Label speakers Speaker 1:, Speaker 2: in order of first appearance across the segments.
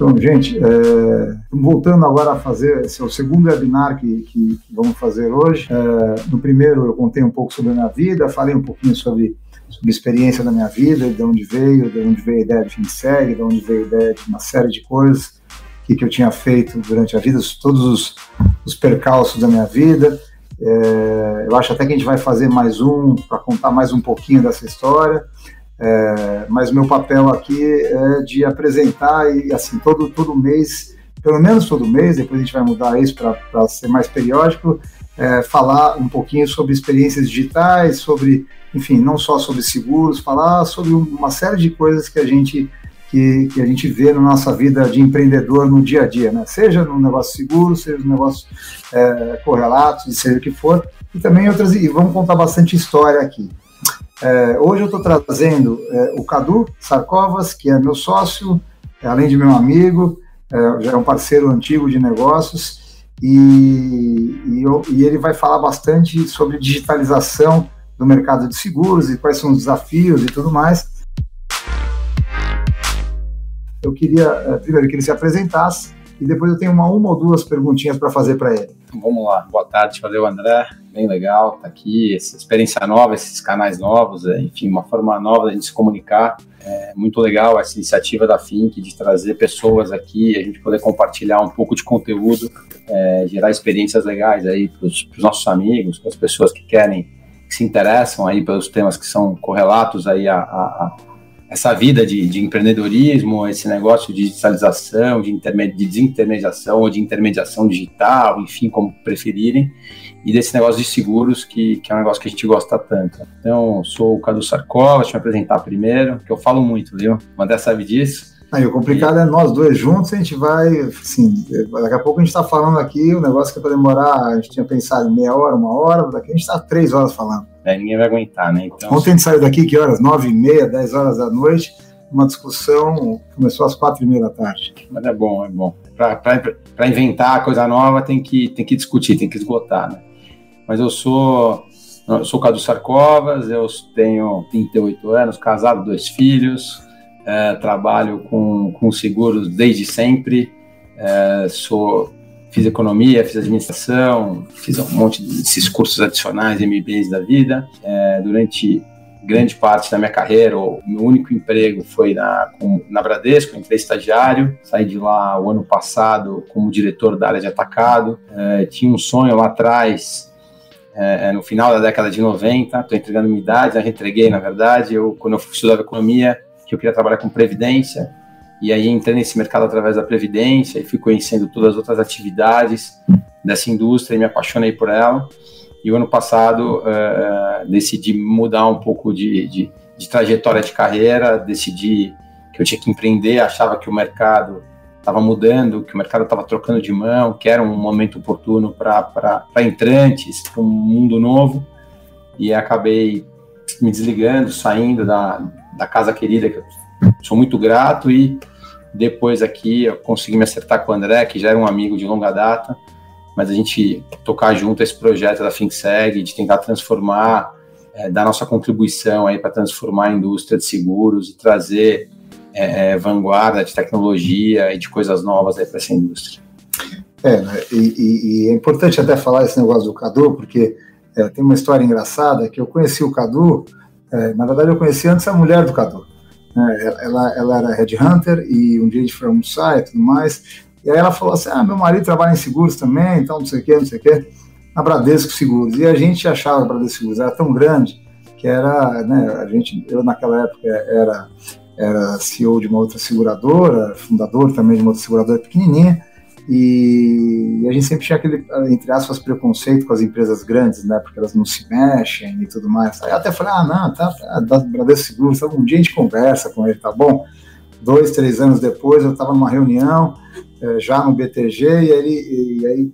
Speaker 1: Então, gente, é, voltando agora a fazer, esse é o segundo webinar que, que, que vamos fazer hoje. É, no primeiro eu contei um pouco sobre a minha vida, falei um pouquinho sobre, sobre a experiência da minha vida, de onde veio, de onde veio a ideia de FinSeg, de onde veio a ideia de uma série de coisas que, que eu tinha feito durante a vida, todos os, os percalços da minha vida. É, eu acho até que a gente vai fazer mais um para contar mais um pouquinho dessa história. É, mas meu papel aqui é de apresentar e assim todo todo mês, pelo menos todo mês, depois a gente vai mudar isso para ser mais periódico, é, falar um pouquinho sobre experiências digitais, sobre, enfim, não só sobre seguros, falar sobre uma série de coisas que a gente que, que, a gente vê na nossa vida de empreendedor no dia a dia, né? Seja no negócio seguro, seja no negócio é, correlatos, seja o que for, e também outras, e vamos contar bastante história aqui. É, hoje eu estou trazendo é, o Cadu Sarcovas, que é meu sócio, é, além de meu amigo, é, já é um parceiro antigo de negócios, e, e, eu, e, ele vai falar bastante sobre digitalização do mercado de seguros e quais são os desafios e tudo mais. Eu queria, é, primeiro, que ele se apresentasse, e depois eu tenho uma, uma ou duas perguntinhas para fazer para ele.
Speaker 2: Vamos lá. Boa tarde, valeu André. Bem legal tá aqui, essa experiência nova, esses canais novos, é, enfim, uma forma nova de gente se comunicar. É muito legal essa iniciativa da Fink de trazer pessoas aqui, a gente poder compartilhar um pouco de conteúdo, é, gerar experiências legais aí para os nossos amigos, para as pessoas que querem, que se interessam aí pelos temas que são correlatos aí a, a, essa vida de, de, empreendedorismo, esse negócio de digitalização, de, de desintermediação ou de intermediação digital, enfim, como preferirem, e desse negócio de seguros, que, que é um negócio que a gente gosta tanto. Então, sou o Cadu Sarkova, deixa eu me apresentar primeiro, que eu falo muito, viu? O André sabe disso.
Speaker 1: Aí, o complicado e... é nós dois juntos, a gente vai, assim, daqui a pouco a gente está falando aqui, o negócio que é para demorar, a gente tinha pensado meia hora, uma hora, daqui a gente está três horas falando.
Speaker 2: É, ninguém vai aguentar, né?
Speaker 1: Então, Ontem a gente saiu daqui, que horas? Nove e meia, dez horas da noite, uma discussão começou às quatro e meia da tarde.
Speaker 2: Mas é bom, é bom. Para inventar coisa nova tem que, tem que discutir, tem que esgotar, né? Mas eu sou, eu sou Cadu Sarcovas, eu tenho 38 anos, casado, dois filhos, é, trabalho com, com seguros desde sempre, é, sou fiz economia, fiz administração, fiz um monte desses cursos adicionais, MBAs da vida. É, durante grande parte da minha carreira, o meu único emprego foi na, com, na Bradesco, entrei estagiário, saí de lá o ano passado como diretor da área de atacado. É, tinha um sonho lá atrás, é, é no final da década de 90, estou entregando minha idade, já entreguei na verdade, eu, quando eu estudava economia, que eu queria trabalhar com previdência, e aí entrei nesse mercado através da Previdência e fui conhecendo todas as outras atividades dessa indústria e me apaixonei por ela. E o ano passado uh, decidi mudar um pouco de, de, de, trajetória de carreira, decidi que eu tinha que empreender, achava que o mercado estava mudando, que o mercado estava trocando de mão, que era um momento oportuno para entrantes, para um mundo novo. E acabei me desligando, saindo da, da casa querida, que eu sou muito grato, e depois aqui eu consegui me acertar com o André, que já era um amigo de longa data, mas a gente tocar junto esse projeto da FinSeg, de tentar transformar, é, dar nossa contribuição aí para transformar a indústria de seguros e trazer é, é, vanguarda de tecnologia e de coisas novas aí para essa indústria.
Speaker 1: É, né, e, e, é importante até falar esse negócio do Cadu, porque é, tem uma história engraçada que eu conheci o Cadu, é, na verdade eu conheci antes a mulher do Cadu. Né? Ela, ela era headhunter e um dia a gente foi almoçar e tudo mais. E aí ela falou assim: Ah, meu marido trabalha em seguros também, então não sei o quê, não sei o quê, na Bradesco Seguros. E a gente achava a Bradesco Seguros era tão grande que era, né, a gente, eu naquela época era, era CEO de uma outra seguradora, fundador também de uma outra seguradora pequenininha, e a gente sempre tinha aquele, entre aspas, preconceito com as empresas grandes, né? Porque elas não se mexem e tudo mais. Aí eu até falei, ah, não, tá, tá da Bradesco Seguro, tá, um dia a gente conversa com ele, tá bom? Dois, três anos depois, eu estava numa reunião, é, já no BTG, e, e aí,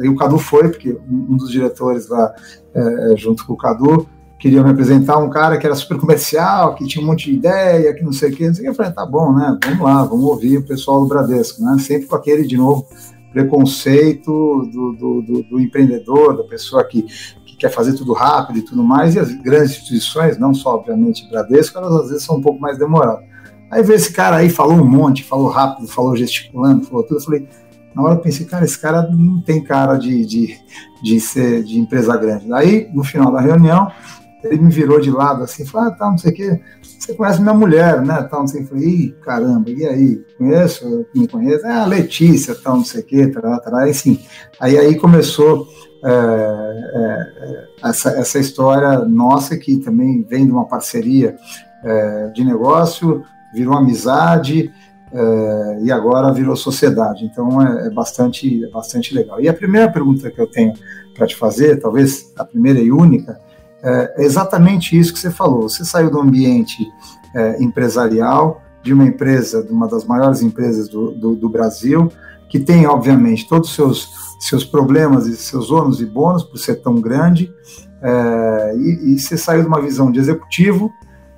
Speaker 1: aí, o Cadu foi, porque um dos diretores lá, é, junto com o Cadu, queria me apresentar um cara que era super comercial, que tinha um monte de ideia, que não sei o que, não sei o que. Eu falei, tá bom, né? Vamos lá, vamos ouvir o pessoal do Bradesco, né? Sempre com aquele, de novo, preconceito do, do, do, do empreendedor, da pessoa que, que quer fazer tudo rápido e tudo mais, e as grandes instituições, não só, obviamente, Bradesco, elas às vezes são um pouco mais demoradas. Aí veio esse cara aí, falou um monte, falou rápido, falou gesticulando, falou tudo. Eu falei, na hora eu pensei, cara, esse cara não tem cara de, de, de ser de empresa grande. Aí, no final da reunião, ele me virou de lado assim, falou, ah, tá, não sei o quê, você conhece minha mulher, né, tal, não sei o quê. Falei, Ih, caramba, e aí, conheço, me conheço? É a Letícia, tal, não sei o quê, tal, tal, sim. Aí, aí começou é, é, essa, essa história nossa, que também vem de uma parceria é, de negócio, virou amizade, é, e agora virou sociedade. Então é, é, bastante, é bastante legal. E a primeira pergunta que eu tenho para te fazer, talvez a primeira e única, é, é exatamente isso que você falou. Você saiu do ambiente é, empresarial, de uma empresa, de uma das maiores empresas do, do, do Brasil, que tem, obviamente, todos os seus, seus problemas e seus ônus e bônus por ser tão grande, é, e, e você saiu de uma visão de executivo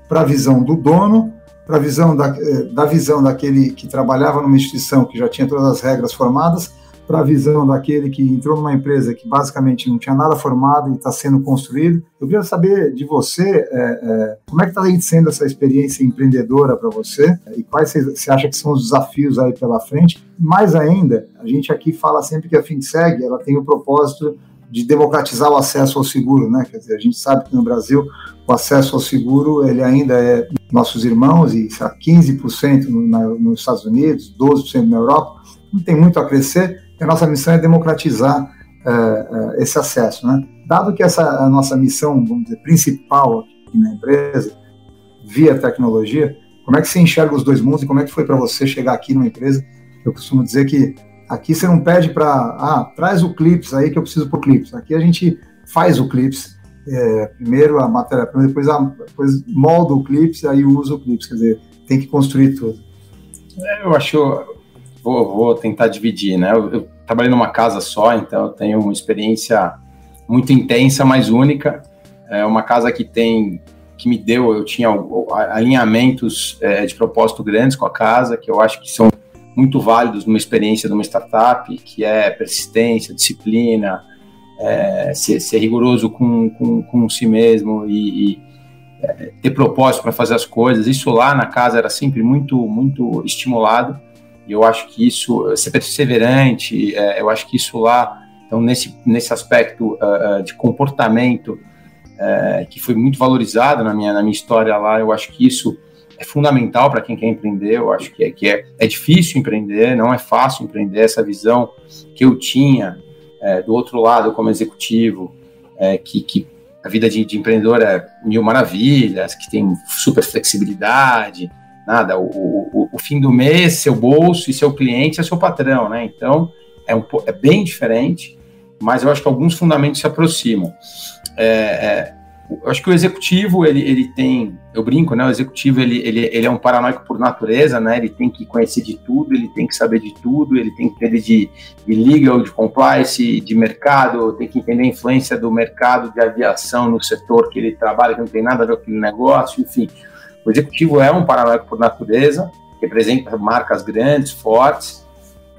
Speaker 1: para a visão do dono, para a visão da, é, da visão daquele que trabalhava numa instituição que já tinha todas as regras formadas, para a visão daquele que entrou numa empresa que basicamente não tinha nada formado e está sendo construído. Eu queria saber de você é, é, como é que está sendo essa experiência empreendedora para você e quais você acha que são os desafios aí pela frente. Mais ainda, a gente aqui fala sempre que a FinSeg ela tem o propósito de democratizar o acesso ao seguro, né? Quer dizer, a gente sabe que no Brasil o acesso ao seguro ele ainda é nossos irmãos e 15% no, na, nos Estados Unidos, 12% na Europa, não tem muito a crescer a nossa missão é democratizar é, é, esse acesso. Né? Dado que essa é a nossa missão, vamos dizer, principal aqui na empresa, via tecnologia, como é que você enxerga os dois mundos e como é que foi para você chegar aqui numa empresa? Eu costumo dizer que aqui você não pede para, ah, traz o Clips aí que eu preciso por Clips. Aqui a gente faz o Clips, é, primeiro a matéria, depois, a, depois molda o Clips, aí usa o Clips, quer dizer, tem que construir tudo.
Speaker 2: Eu acho vou, vou tentar dividir, né? Eu, eu, trabalhei numa casa só, então eu tenho uma experiência muito intensa, mas única. É uma casa que tem, que me deu, eu tinha alinhamentos é, de propósito grandes com a casa, que eu acho que são muito válidos numa experiência de uma startup, que é persistência, disciplina, é, ser, ser, rigoroso com, com, com si mesmo e, e é, ter propósito para fazer as coisas. Isso lá na casa era sempre muito, muito estimulado. E eu acho que isso, ser perseverante, é, eu acho que isso lá, então nesse, nesse aspecto uh, de comportamento, que foi muito valorizado na minha, na minha história lá, eu acho que isso é fundamental para quem quer empreender. Eu acho que, é, que é, é difícil empreender, não é fácil empreender. Essa visão que eu tinha é, do outro lado como executivo, é, que, que a vida de, de empreendedor é mil maravilhas, que tem super flexibilidade, nada. O, o, o, fim do mês, seu bolso e seu cliente é seu patrão, né? Então é, um, é bem diferente, mas eu acho que alguns fundamentos se aproximam. É, é, eu acho que o executivo ele, ele tem, eu brinco, né? O executivo ele, ele, ele é um paranoico por natureza, né? Ele tem que conhecer de tudo, ele tem que saber de tudo, ele tem que entender de, de legal, de compliance, de mercado, tem que entender a influência do mercado de aviação no setor que ele trabalha, que não tem nada a ver com aquele negócio, enfim. O executivo é um paranoico por natureza, representa marcas grandes, fortes,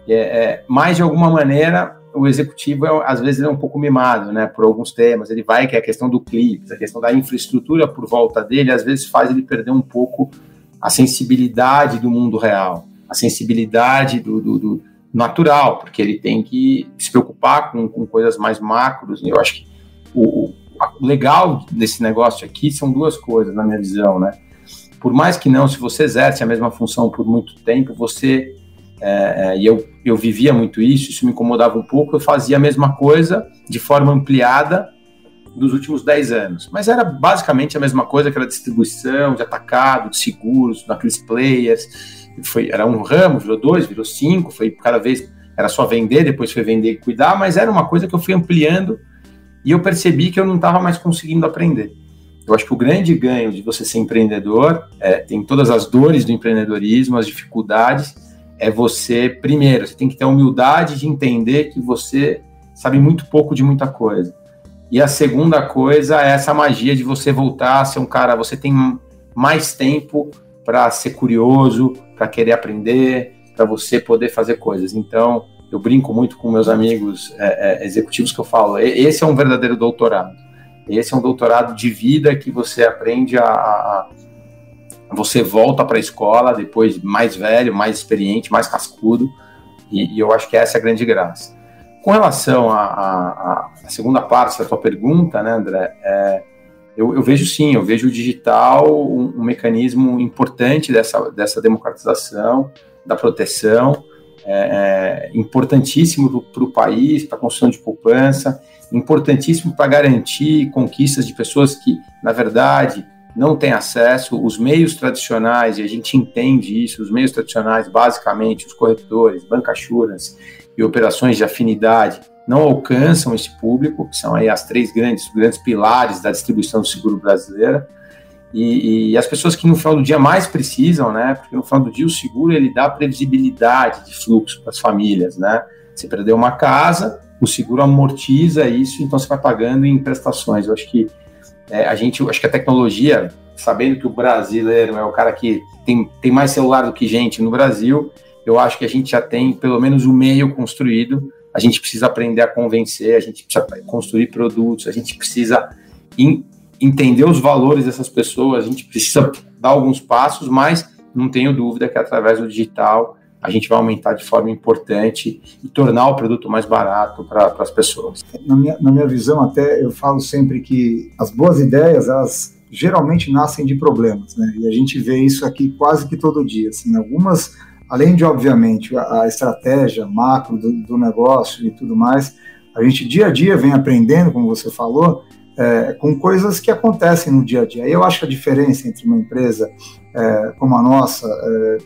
Speaker 2: é, é, mas de alguma maneira o executivo é, às vezes é um pouco mimado, né, por alguns temas. Ele vai que é a questão do clipe, a questão da infraestrutura por volta dele, às vezes faz ele perder um pouco a sensibilidade do mundo real, a sensibilidade do, do, do natural, porque ele tem que se preocupar com, com coisas mais macros. E eu acho que o, o legal desse negócio aqui são duas coisas, na minha visão, né? Por mais que não, se você exerce a mesma função por muito tempo, você é, é, e eu, eu vivia muito isso, isso me incomodava um pouco, eu fazia a mesma coisa de forma ampliada nos últimos 10 anos. Mas era basicamente a mesma coisa que era distribuição de atacado, de seguros, naqueles players. Foi, era um ramo, virou dois, virou cinco, foi cada vez era só vender, depois foi vender e cuidar, mas era uma coisa que eu fui ampliando e eu percebi que eu não estava mais conseguindo aprender. Eu acho que o grande ganho de você ser empreendedor, é, tem todas as dores do empreendedorismo, as dificuldades, é você, primeiro, você tem que ter a humildade de entender que você sabe muito pouco de muita coisa. E a segunda coisa é essa magia de você voltar a ser um cara, você tem mais tempo para ser curioso, para querer aprender, para você poder fazer coisas. Então, eu brinco muito com meus amigos é, é, executivos que eu falo, esse é um verdadeiro doutorado esse é um doutorado de vida que você aprende a, a você volta para a escola depois mais velho, mais experiente, mais cascudo, e, e, eu acho que essa é a grande graça. Com relação à segunda parte da tua pergunta, né, André, é, eu, eu, vejo sim, eu vejo o digital um, um mecanismo importante dessa, dessa democratização, da proteção, é, é importantíssimo para o país, para a construção de poupança, importantíssimo para garantir conquistas de pessoas que, na verdade, não têm acesso. Os meios tradicionais, e a gente entende isso, os meios tradicionais, basicamente, os corretores, bancassuras e operações de afinidade, não alcançam esse público, que são aí as três grandes, grandes pilares da distribuição do seguro brasileira. E, e, as pessoas que no final do dia mais precisam, né? Porque no final do dia o seguro ele dá previsibilidade de fluxo para as famílias, né? Você perdeu uma casa, o seguro amortiza isso, então você vai pagando em prestações. Eu acho que é, a gente, acho que a tecnologia, sabendo que o brasileiro é o cara que tem, tem mais celular do que gente no Brasil, eu acho que a gente já tem pelo menos o meio construído a gente precisa aprender a convencer, a gente precisa construir produtos, a gente precisa entender os valores dessas pessoas, a gente precisa dar alguns passos, mas não tenho dúvida que através do digital a gente vai aumentar de forma importante e tornar o produto mais barato para as pessoas.
Speaker 1: Na minha, na minha visão, até eu falo sempre que as boas ideias, elas geralmente nascem de problemas, né? E a gente vê isso aqui quase que todo dia. Assim, algumas além de, obviamente, a, a estratégia macro do, do, negócio e tudo mais, a gente dia a dia vem aprendendo, como você falou, é, com coisas que acontecem no dia a dia. Eu acho que a diferença entre uma empresa é, como a nossa, é,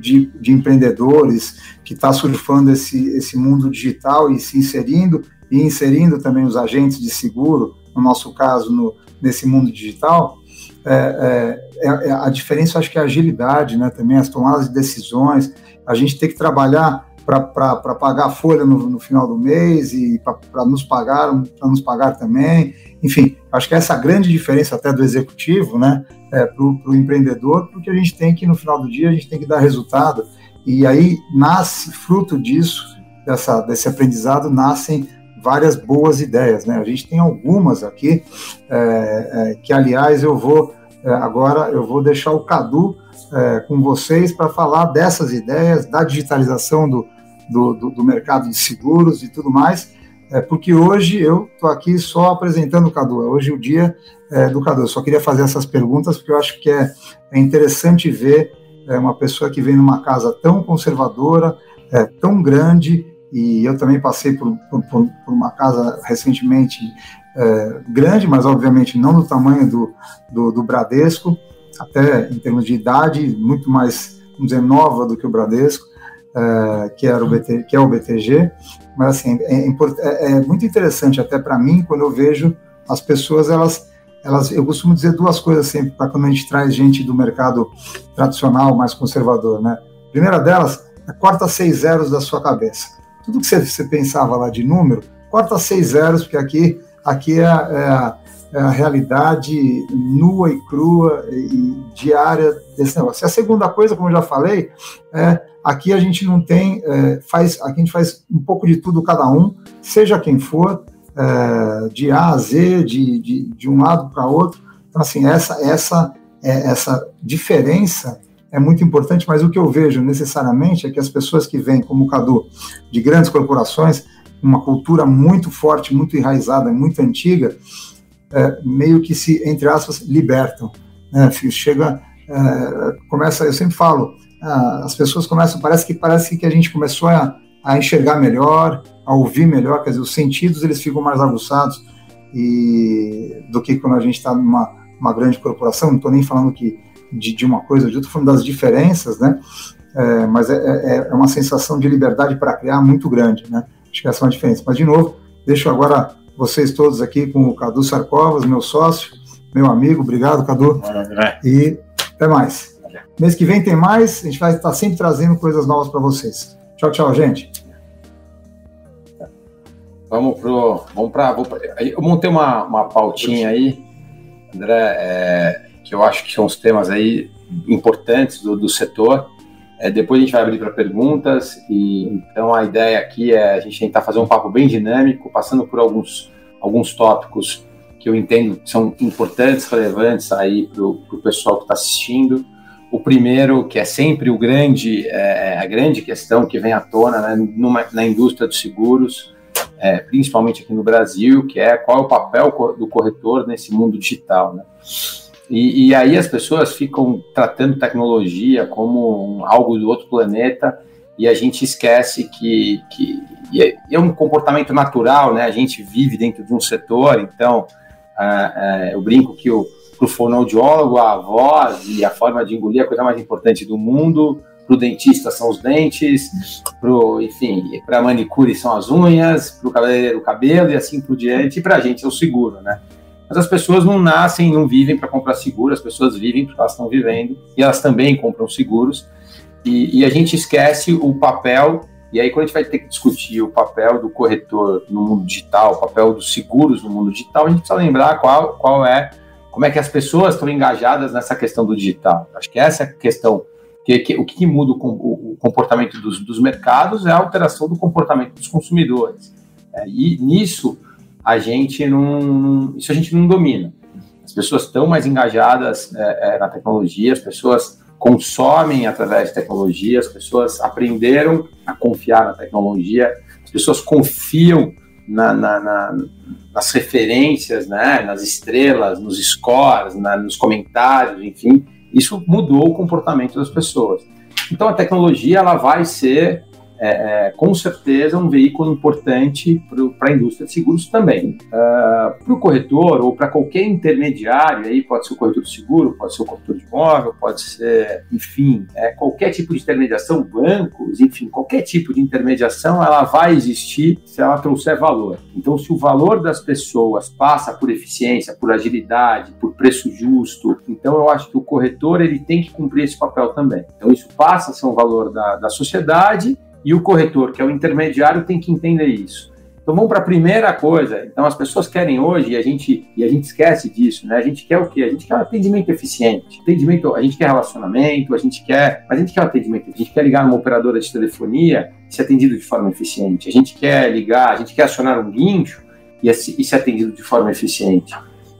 Speaker 1: de, de, empreendedores, que está surfando esse, esse mundo digital e se inserindo, e inserindo também os agentes de seguro, no nosso caso, no, nesse mundo digital, é, é, é, a diferença, acho que é a agilidade, né? Também as tomadas de decisões. A gente tem que trabalhar para pagar a folha no, no, final do mês e para nos pagar, para nos pagar também. Enfim, acho que essa grande diferença até do executivo, né, é, para o empreendedor, porque a gente tem que no final do dia a gente tem que dar resultado e aí nasce fruto disso, dessa, desse aprendizado nascem várias boas ideias, né? A gente tem algumas aqui, é, é, que aliás eu vou, é, agora eu vou deixar o Cadu é, com vocês para falar dessas ideias, da digitalização do, do, do, do, mercado de seguros e tudo mais, é, porque hoje eu estou aqui só apresentando o Cadu, hoje o dia é, do Cadu, eu só queria fazer essas perguntas porque eu acho que é, é interessante ver uma pessoa que vem numa casa tão conservadora, tão grande, e eu também passei por, por, por uma casa recentemente é, grande, mas obviamente não do tamanho do, do, do, Bradesco, até em termos de idade, muito mais, vamos dizer, nova do que o Bradesco, é, que, era o BT, que é o BTG, mas assim, é, é, é muito interessante até para mim quando eu vejo as pessoas, elas, elas, eu costumo dizer duas coisas sempre, para quando a gente traz gente do mercado tradicional, mais conservador, né? Primeira delas, é corta seis zeros da sua cabeça tudo que você, você pensava lá de número, corta seis zeros, porque aqui, aqui é, é, é a realidade nua e crua e diária desse negócio. E a segunda coisa, como eu já falei, é aqui a gente não tem, é, faz, aqui a gente faz um pouco de tudo cada um, seja quem for, é, de A a Z, de, de, de um lado para outro. Então, assim, essa, essa, é, essa diferença é muito importante, mas o que eu vejo necessariamente é que as pessoas que vêm, como o Cadu, de grandes corporações, uma cultura muito forte, muito enraizada, muito antiga, é, meio que se, entre aspas, libertam. Né? Chega, é, começa, eu sempre falo, as pessoas começam, parece que parece que a gente começou a, a enxergar melhor, a ouvir melhor, quer dizer, os sentidos eles ficam mais aguçados e do que quando a gente está numa uma grande corporação. Não estou nem falando que de, de uma coisa ou de outra, falando das diferenças, né? É, mas é, é, é, uma sensação de liberdade para criar muito grande, né? Acho que essa é uma diferença. Mas, de novo, deixo agora vocês todos aqui com o Cadu Sarcovas, meu sócio, meu amigo. Obrigado, Cadu. E até mais. Mês que vem tem mais, a gente vai estar sempre trazendo coisas novas para vocês. Tchau, tchau, gente.
Speaker 2: Vamos pro. Vamos para. Eu montei uma, uma pautinha aí, André. É, que eu acho que são os temas aí importantes do, do setor. É, depois a gente vai abrir para perguntas e então a ideia aqui é a gente tentar fazer um papo bem dinâmico, passando por alguns, alguns tópicos que eu entendo que são importantes, relevantes aí para o pessoal que está assistindo. O primeiro, que é sempre o grande, é, a grande questão que vem à tona né, numa, na indústria dos seguros, é, principalmente aqui no Brasil, que é qual é o papel do corretor nesse mundo digital. Né? E, e, aí as pessoas ficam tratando tecnologia como algo do outro planeta e a gente esquece que, que é, é, um comportamento natural, né? A gente vive dentro de um setor, então é, é, eu brinco que para o fonoaudiólogo, a voz e a forma de engolir é a coisa mais importante do mundo. Para o dentista são os dentes, pro, enfim, para a manicure são as unhas, para o cabelo e assim por diante. E para a gente é o seguro, né? Mas as pessoas não nascem, não vivem para comprar seguro, as pessoas vivem porque elas estão vivendo e elas também compram seguros. E, e, a gente esquece o papel, e aí quando a gente vai ter que discutir o papel do corretor no mundo digital, o papel dos seguros no mundo digital, a gente precisa lembrar qual, qual é como é que as pessoas estão engajadas nessa questão do digital. Acho que essa é a questão. Que, que, o que muda o, o comportamento dos, dos, mercados é a alteração do comportamento dos consumidores. É, e nisso a gente não, isso a gente não domina. As pessoas estão mais engajadas é, é, na tecnologia, as pessoas consomem através de tecnologia, as pessoas aprenderam a confiar na tecnologia, as pessoas confiam na, na, na, nas referências, né, nas estrelas, nos scores, nos comentários, enfim, isso mudou o comportamento das pessoas. Então a tecnologia ela vai ser é, é, com certeza um veículo importante para a indústria de seguros também. Uh, ah, para o corretor ou para qualquer intermediário, aí pode ser o corretor de seguro, pode ser o corretor de imóvel, pode ser, enfim, é, qualquer tipo de intermediação, bancos, enfim, qualquer tipo de intermediação, ela vai existir se ela trouxer valor. Então, se o valor das pessoas passa por eficiência, por agilidade, por preço justo, então eu acho que o corretor ele tem que cumprir esse papel também. Então, isso passa a ser um valor da, da sociedade e o corretor, que é o intermediário, tem que entender isso. Então vamos para a primeira coisa. Então as pessoas querem hoje e a gente e a gente esquece disso, né? A gente quer o quê? A gente quer um atendimento eficiente. Atendimento, a gente quer relacionamento, a gente quer, a gente quer um atendimento. A gente quer ligar numa operadora de telefonia e ser atendido de forma eficiente. A gente quer ligar, a gente quer acionar um guincho e, e ser atendido de forma eficiente.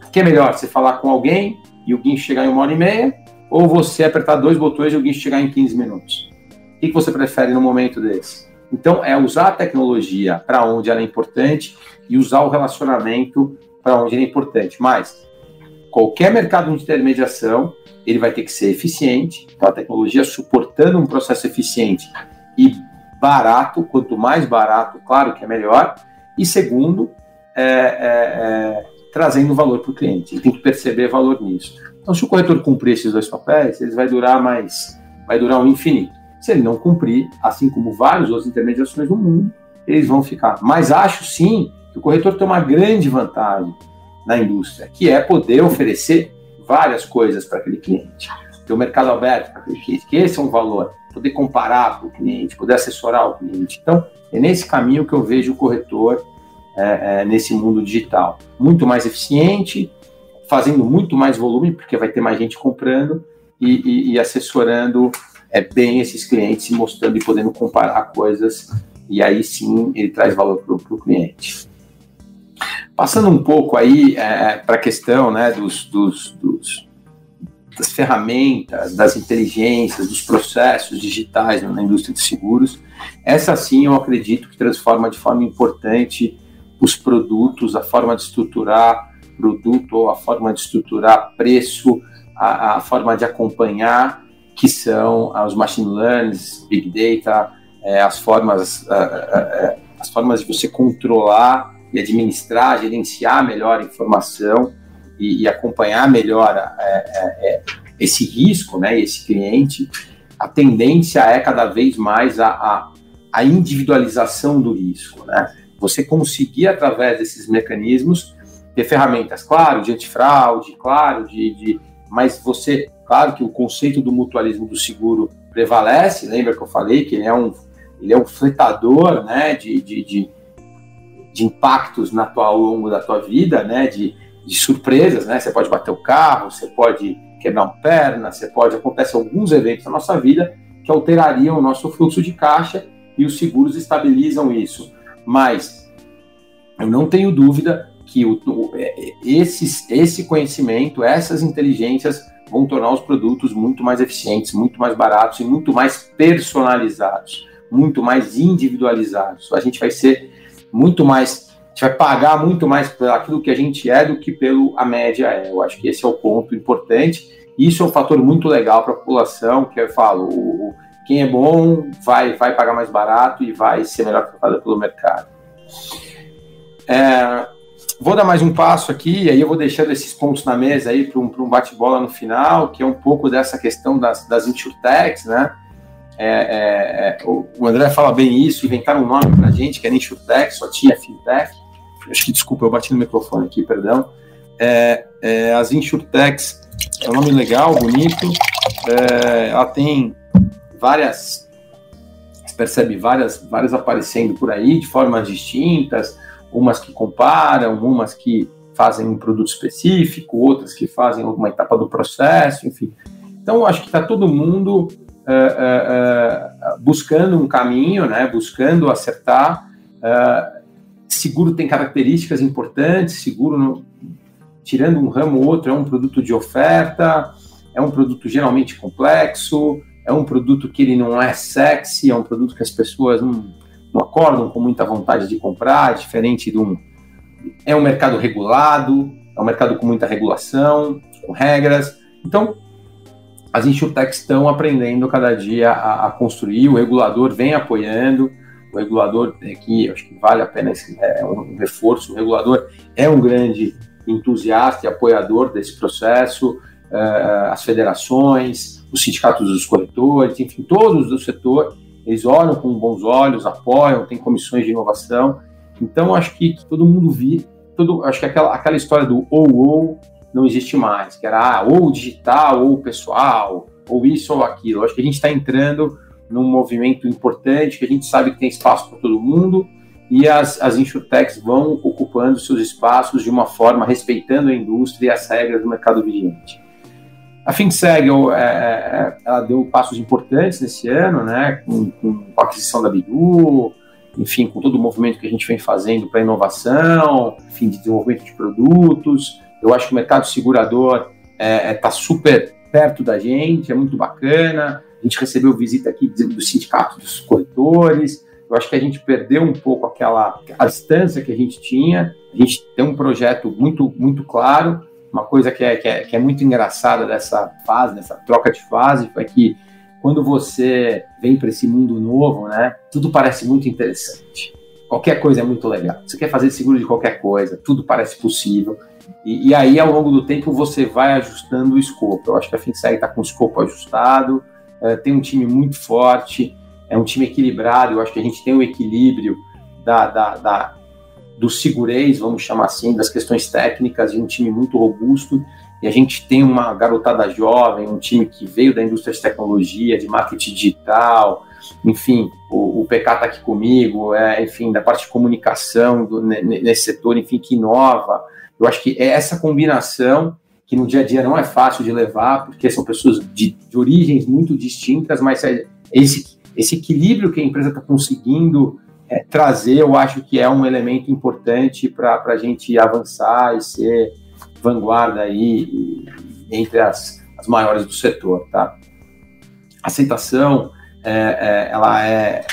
Speaker 2: O que é melhor? Você falar com alguém e o guincho chegar em uma hora e meia, ou você apertar dois botões e o guincho chegar em 15 minutos? Que, que você prefere no momento desse? Então, é usar a tecnologia para onde ela é importante e usar o relacionamento para onde ele é importante. Mas, qualquer mercado de intermediação, ele vai ter que ser eficiente, então a tecnologia suportando um processo eficiente e barato, quanto mais barato, claro que é melhor. E segundo, é, é, é, trazendo valor para o cliente. Ele tem que perceber valor nisso. Então, se o corretor cumprir esses dois papéis, ele vai durar mais, vai durar um infinito. Se ele não cumprir, assim como várias outras intermediações do mundo, eles vão ficar. Mas acho sim que o corretor tem uma grande vantagem na indústria, que é poder oferecer várias coisas para aquele cliente. Ter o mercado aberto para aquele cliente, que esse é um valor. Poder comparar para o cliente, poder assessorar o cliente. Então, é nesse caminho que eu vejo o corretor é, é, nesse mundo digital. Muito mais eficiente, fazendo muito mais volume, porque vai ter mais gente comprando e, e, e assessorando é bem esses clientes se mostrando e podendo comparar coisas, e aí sim ele traz valor para o cliente. Passando um pouco aí é, para a questão né, dos, dos, dos, das ferramentas, das inteligências, dos processos digitais na indústria de seguros, essa sim eu acredito que transforma de forma importante os produtos, a forma de estruturar produto, a forma de estruturar preço, a, a forma de acompanhar que são os machine learning, big data, é, as formas é, é, as formas de você controlar e administrar, gerenciar melhor a informação e, e acompanhar melhor esse risco, né, esse cliente. A tendência é cada vez mais a, a, a individualização do risco, né? Você conseguir através desses mecanismos ter ferramentas, claro, de antifraude, claro, de, de mas você Claro que o conceito do mutualismo do seguro prevalece, lembra que eu falei que ele é um, ele é um fletador né, de, de, de, de impactos na tua, ao longo da tua vida, né, de, de surpresas, né? Você pode bater o carro, você pode quebrar uma perna, você pode acontece alguns eventos na nossa vida que alterariam o nosso fluxo de caixa e os seguros estabilizam isso. Mas eu não tenho dúvida que o, o, é, esse conhecimento, essas inteligências vão tornar os produtos muito mais eficientes, muito mais baratos e muito mais personalizados, muito mais individualizados. A gente vai ser muito mais, a gente vai pagar muito mais por aquilo que a gente é do que pelo a média é. Eu acho que esse é o ponto importante. Isso é um fator muito legal para a população, que eu falo, quem é bom vai, vai pagar mais barato e vai ser melhor tratado pelo mercado. É, Vou dar mais um passo aqui, e aí eu vou deixando esses pontos na mesa aí para um, um bate-bola no final, que é um pouco dessa questão das, das insurtechs, né? É, é, é, o, André fala bem isso, inventaram um nome para gente, que era insurtech, só tinha fintech. Acho que, desculpa, eu bati no microfone aqui, perdão. É, é, as insurtechs é um nome legal, bonito, é, ela tem várias, você percebe várias, várias aparecendo por aí de formas distintas, umas que comparam, umas que fazem um produto específico, outras que fazem alguma etapa do processo, enfim. Então, acho que está todo mundo uh, uh, uh, buscando um caminho, né, buscando acertar. seguro tem características importantes, seguro, no, tirando um ramo ou outro, é um produto de oferta, é um produto geralmente complexo, é um produto que ele não é sexy, é um produto que as pessoas não, não acordam com muita vontade de comprar, diferente de um. É um mercado regulado, é um mercado com muita regulação, com regras. Então, as insurtechs estão aprendendo cada dia a, a, construir, o regulador vem apoiando, o regulador aqui, acho que vale a pena esse, é um reforço, o regulador é um grande entusiasta e apoiador desse processo, uh, as federações, os sindicatos dos corretores, enfim, todos do setor eles olham com bons olhos, apoiam, tem comissões de inovação. Então, acho que, todo mundo vi, todo, acho que aquela, aquela história do ou ou não existe mais, que era ah, ou digital, ou pessoal, ou isso ou aquilo. Acho que a gente está entrando num movimento importante, que a gente sabe que tem espaço para todo mundo, e as, as insurtechs vão ocupando seus espaços de uma forma respeitando a indústria e as regras do mercado vigente. A FinSeg, é, é, ela deu passos importantes nesse ano, né, com, com a aquisição da Bidu, enfim, com todo o movimento que a gente vem fazendo para inovação, enfim, de desenvolvimento de produtos. Eu acho que o mercado segurador está é, é tá super perto da gente, é muito bacana. A gente recebeu visita aqui do sindicato dos corretores. Eu acho que a gente perdeu um pouco aquela a distância que a gente tinha. A gente tem um projeto muito, muito claro, uma coisa que é, que é, que é muito engraçada dessa fase, dessa troca de fase, foi que quando você vem para esse mundo novo, né, tudo parece muito interessante. Qualquer coisa é muito legal. Você quer fazer seguro de qualquer coisa, tudo parece possível. E, e aí, ao longo do tempo, você vai ajustando o escopo. Eu acho que a FinSeg está com o escopo ajustado, é, tem um time muito forte, é um time equilibrado. Eu acho que a gente tem um equilíbrio da, da, da do segurez, vamos chamar assim, das questões técnicas, e um time muito robusto. E a gente tem uma garotada jovem, um time que veio da indústria de tecnologia, de marketing digital, enfim, o, o PK está aqui comigo, é, enfim, da parte de comunicação do, nesse setor, enfim, que inova. Eu acho que é essa combinação que no dia a dia não é fácil de levar, porque são pessoas de, de origens muito distintas, mas é esse, esse equilíbrio que a empresa está conseguindo é, trazer, eu acho que é um elemento importante para a gente avançar e ser vanguarda aí entre as, as maiores do setor, tá? Aceitação, é, é, ela é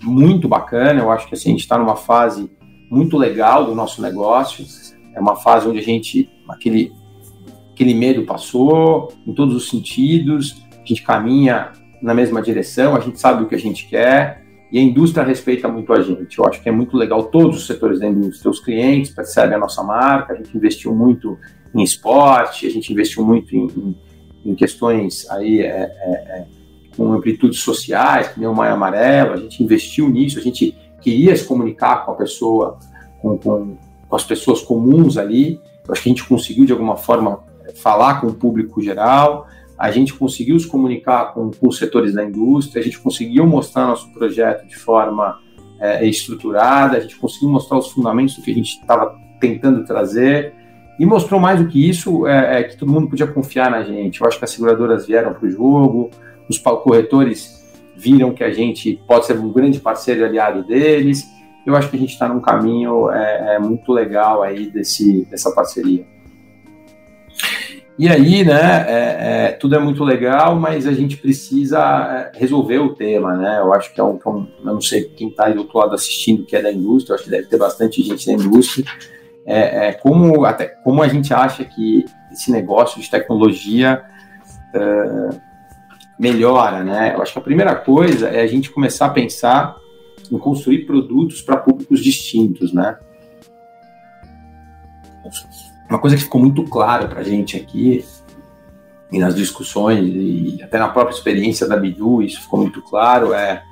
Speaker 2: muito bacana, eu acho que assim, a gente está numa fase muito legal do nosso negócio, é uma fase onde a gente, aquele, aquele medo passou, em todos os sentidos, a gente caminha na mesma direção, a gente sabe o que a gente quer, e a indústria respeita muito a gente. Eu acho que é muito legal todos os setores da indústria. Os clientes percebem a nossa marca, a gente investiu muito em esporte, a gente investiu muito em, em, em questões aí é, é, é, com amplitudes sociais, que nem o Maio Amarelo, a gente investiu nisso, a gente queria se comunicar com a pessoa, com, com, com as pessoas comuns ali. Eu acho que a gente conseguiu, de alguma forma, falar com o público geral, a gente conseguiu se comunicar com, com os setores da indústria, a gente conseguiu mostrar nosso projeto de forma é, estruturada, a gente conseguiu mostrar os fundamentos do que a gente estava tentando trazer, e mostrou mais do que isso, é, é, que todo mundo podia confiar na gente. Eu acho que as seguradoras vieram para o jogo, os corretores viram que a gente pode ser um grande parceiro e aliado deles. Eu acho que a gente está num caminho é, é, muito legal aí desse, dessa parceria. E aí, né, é, é, tudo é muito legal, mas a gente precisa é, resolver o tema, né? Eu acho que é um, que é um eu não sei quem está aí do outro lado assistindo que é da indústria, acho que deve ter bastante gente da indústria. É, é, como, até, como a gente acha que esse negócio de tecnologia é, melhora, né? Eu acho que a primeira coisa é a gente começar a pensar em construir produtos para públicos distintos, né? Uma coisa que ficou muito clara para a gente aqui, e nas discussões, e até na própria experiência da Bidu, isso ficou muito claro, é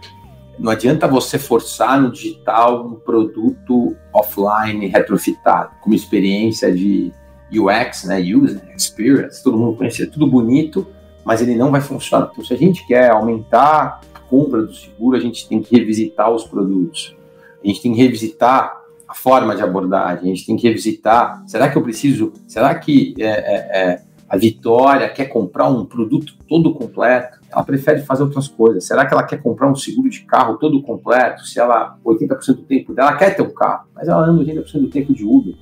Speaker 2: não adianta você forçar no digital um produto offline retrofitado, com experiência de UX, né, User Experience, todo mundo conhece, tudo bonito, mas ele não vai funcionar. Então, se a gente quer aumentar a compra do seguro, a gente tem que revisitar os produtos. A gente tem que revisitar a forma de abordagem, a gente tem que revisitar. Será que eu preciso? Será que é, é, é, a Vitória quer comprar um produto todo completo? Ela prefere fazer outras coisas. Será que ela quer comprar um seguro de carro todo completo? Se ela, 80% do tempo dela, quer ter um carro, mas ela anda 80% do tempo de Uber.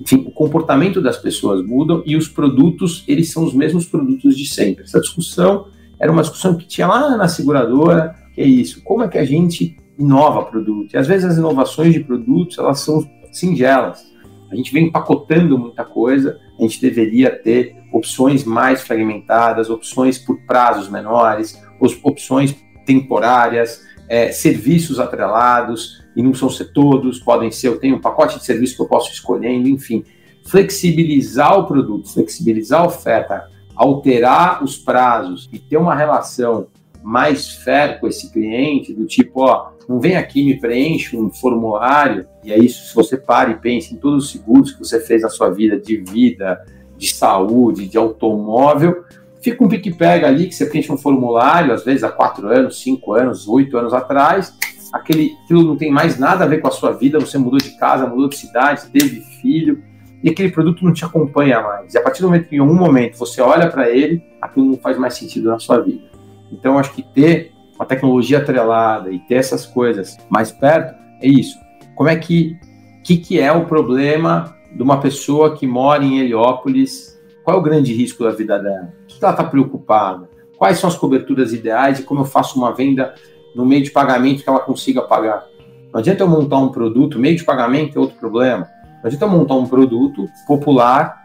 Speaker 2: Enfim, o comportamento das pessoas mudam e os produtos, eles são os mesmos produtos de sempre. Essa discussão era uma discussão que tinha lá na seguradora, que é isso, como é que a gente inova produto. E às vezes as inovações de produtos, elas são singelas. A gente vem empacotando muita coisa, a gente deveria ter opções mais fragmentadas, opções por prazos menores, opções temporárias, é, serviços atrelados, e não são ser todos, podem ser, eu tenho um pacote de serviços que eu posso escolhendo, enfim. Flexibilizar o produto, flexibilizar a oferta, alterar os prazos e ter uma relação mais fair com esse cliente, do tipo, ó, não vem aqui, me preenche um formulário, e é isso, se você para e pensa em todos os seguros que você fez na sua vida, de vida, de saúde, de automóvel, fica um pique-pega ali, que você preenche um formulário, às vezes há quatro anos, cinco anos, oito anos atrás, aquele, aquilo não tem mais nada a ver com a sua vida, você mudou de casa, mudou de cidade, teve filho, e aquele produto não te acompanha mais. E a partir do momento que em algum momento você olha para ele, aquilo não faz mais sentido na sua vida. Então, acho que ter uma tecnologia atrelada e ter essas coisas mais perto é isso. Como é que que, que é o problema de uma pessoa que mora em Heliópolis? Qual é o grande risco da vida dela? O que ela está preocupada? Quais são as coberturas ideais e como eu faço uma venda no meio de pagamento que ela consiga pagar? Não adianta eu montar um produto, meio de pagamento é outro problema. Não adianta eu montar um produto popular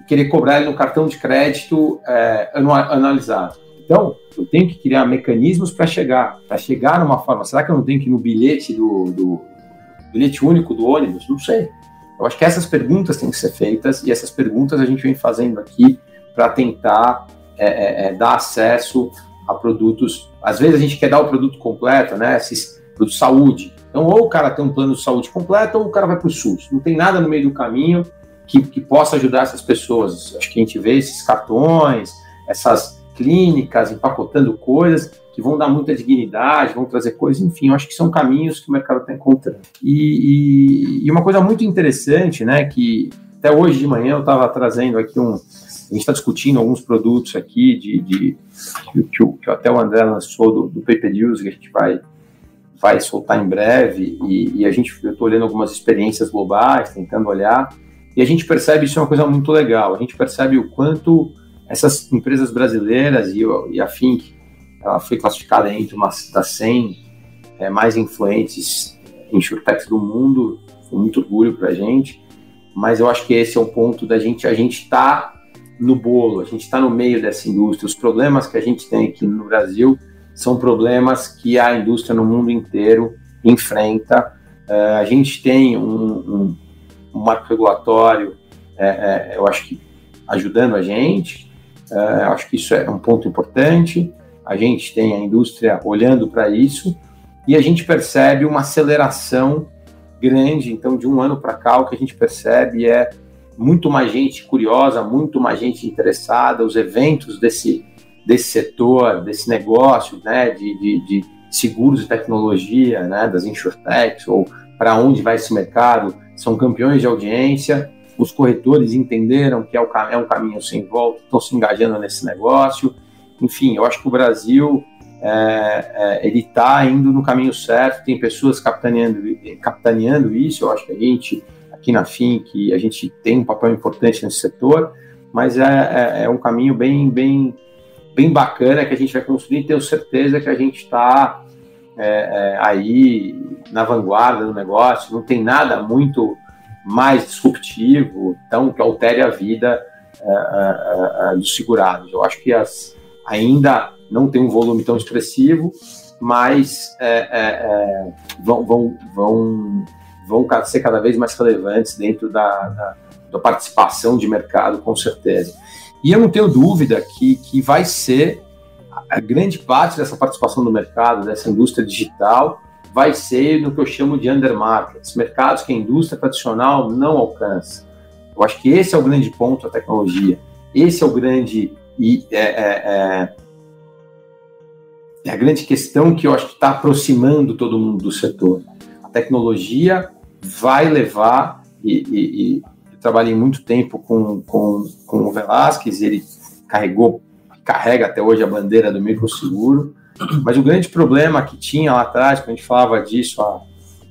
Speaker 2: e querer cobrar ele no cartão de crédito é. Então, eu tenho que criar mecanismos para chegar, para chegar numa forma. Será que eu não tenho que ir no bilhete do, do bilhete único do ônibus? Não sei. Eu acho que essas perguntas têm que ser feitas e essas perguntas a gente vem fazendo aqui para tentar é, é, é, dar acesso a produtos. Às vezes a gente quer dar o produto completo, né? Esses produtos de saúde. Então, ou o cara tem um plano de saúde completo, ou o cara vai para o SUS. Não tem nada no meio do caminho que, que possa ajudar essas pessoas. Acho que a gente vê esses cartões, essas clínicas, empacotando coisas que vão dar muita dignidade, vão trazer coisas, enfim, eu acho que são caminhos que o mercado está encontrando. E, e, e, uma coisa muito interessante, né, que até hoje de manhã eu estava trazendo aqui um, a gente está discutindo alguns produtos aqui de, de que, que, até o André lançou do, do Paper News, que a gente vai vai soltar em breve e, e a gente eu estou olhando algumas experiências globais, tentando olhar e a gente percebe isso é uma coisa muito legal. A gente percebe o quanto essas empresas brasileiras e, e a Fink, ela foi classificada entre uma das 100 é, mais influentes insurtechs do mundo, foi muito orgulho para a gente, mas eu acho que esse é um ponto da gente, a gente está no bolo, a gente está no meio dessa indústria. Os problemas que a gente tem aqui no Brasil são problemas que a indústria no mundo inteiro enfrenta. É, a gente tem um, um, um marco regulatório, é, é, eu acho que ajudando a gente, Uh, acho que isso é um ponto importante. A gente tem a indústria olhando para isso e a gente percebe uma aceleração grande. Então, de um ano para cá, o que a gente percebe é muito mais gente curiosa, muito mais gente interessada. Os eventos desse, desse setor, desse negócio, né, de, de, de seguros e tecnologia, né, das insurtechs, ou para onde vai esse mercado, são campeões de audiência os corretores entenderam que é, o, é um caminho sem volta, estão se engajando nesse negócio. Enfim, eu acho que o Brasil é, é, ele está indo no caminho certo, tem pessoas capitaneando, capitaneando isso, eu acho que a gente, aqui na FIM, que a gente tem um papel importante nesse setor, mas é, é, é um caminho bem, bem, bem bacana que a gente vai construir. E tenho certeza que a gente está é, é, aí na vanguarda do negócio, não tem nada muito mais disruptivo, então que altere a vida é, é, é dos segurados. Eu acho que as, ainda não tem um volume tão expressivo, mas vão, vão, vão, vão ser cada vez mais relevantes dentro da, da, da participação de mercado, com certeza. E eu não tenho dúvida que, que vai ser a grande parte dessa participação do mercado, dessa indústria digital, vai ser no que eu chamo de undermarkets, mercados que a indústria tradicional não alcança. Eu acho que esse é o grande ponto da tecnologia. Esse é o grande e é, é, é, é a grande questão que eu acho que está aproximando todo mundo do setor. A tecnologia vai levar e, e, e eu trabalhei muito tempo com, com, com o Velasquez, ele carregou carrega até hoje a bandeira do microseguro, mas o grande problema que tinha lá atrás, quando a gente falava disso há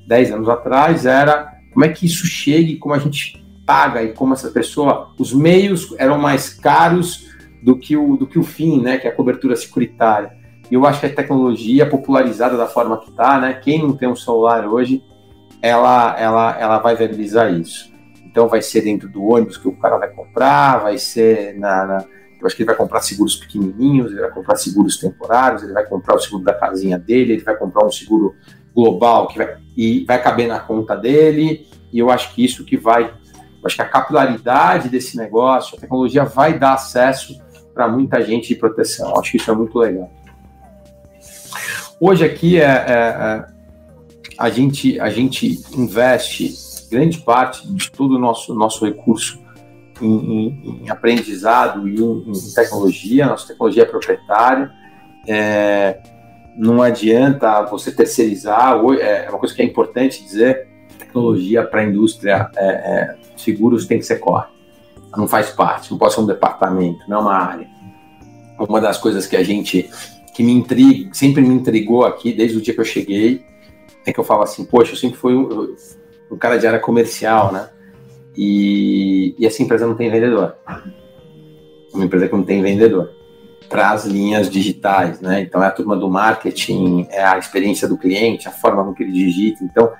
Speaker 2: 10 anos atrás, era como é que isso chega e como a gente paga e como essa pessoa, os meios eram mais caros do que o, do que o fim, né, que é a cobertura securitária. E eu acho que a tecnologia popularizada da forma que está, né, quem não tem um celular hoje, ela, ela, ela vai viabilizar isso. Então vai ser dentro do ônibus que o cara vai comprar, vai ser na, na eu acho que ele vai comprar seguros pequenininhos, ele vai comprar seguros temporários, ele vai comprar o seguro da casinha dele, ele vai comprar um seguro global que vai, e vai caber na conta dele. E eu acho que isso que vai, acho que a capilaridade desse negócio, a tecnologia vai dar acesso para muita gente de proteção. Eu acho que isso é muito legal. Hoje aqui é, é, é, a gente a gente investe grande parte de todo o nosso nosso recurso em, em, aprendizado e em, em, tecnologia, nossa tecnologia é proprietária. É, não adianta você terceirizar, é, é uma coisa que é importante dizer, tecnologia para a indústria, é, é, seguros tem que ser core. Não faz parte, não pode ser um departamento, não é uma área. Uma das coisas que a gente, que me intriga, sempre me intrigou aqui, desde o dia que eu cheguei, é que eu falo assim, poxa, eu sempre fui um, um cara de área comercial, né? E, e essa empresa não tem vendedor. Uma empresa que não tem vendedor as linhas digitais, né? Então é a turma do marketing, é a experiência do cliente, a forma como ele digita. Então,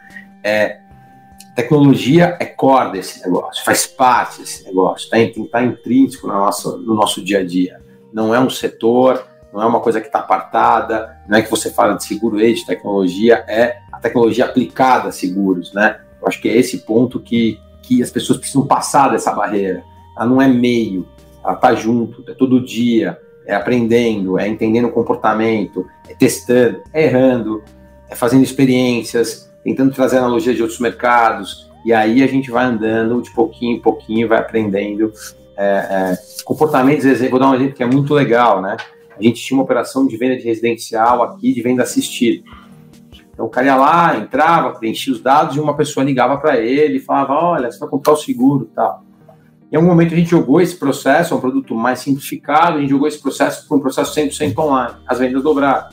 Speaker 2: é, tecnologia é core desse negócio, faz parte desse negócio, tá? tem que estar intrínseco no nosso, no nosso dia a dia. Não é um setor, não é uma coisa que está apartada, não é que você fala de seguro e de tecnologia, é a tecnologia aplicada a seguros, né? Eu acho que é esse ponto que que as pessoas precisam passar dessa barreira. Ela não é meio, ela está junto, é todo dia, é aprendendo, é entendendo o comportamento, é testando, é errando, é fazendo experiências, tentando trazer analogias de outros mercados, e aí a gente vai andando de pouquinho em pouquinho, vai aprendendo é, é, comportamentos. Vou dar um exemplo que é muito legal, né? A gente tinha uma operação de venda de residencial aqui, de venda assistida. Então o cara ia lá, entrava, preenchia os dados e uma pessoa ligava para ele e falava: Olha, você vai comprar o seguro e tal. Em algum momento a gente jogou esse processo, é um produto mais simplificado, a gente jogou esse processo para um processo 100% online, as vendas dobraram.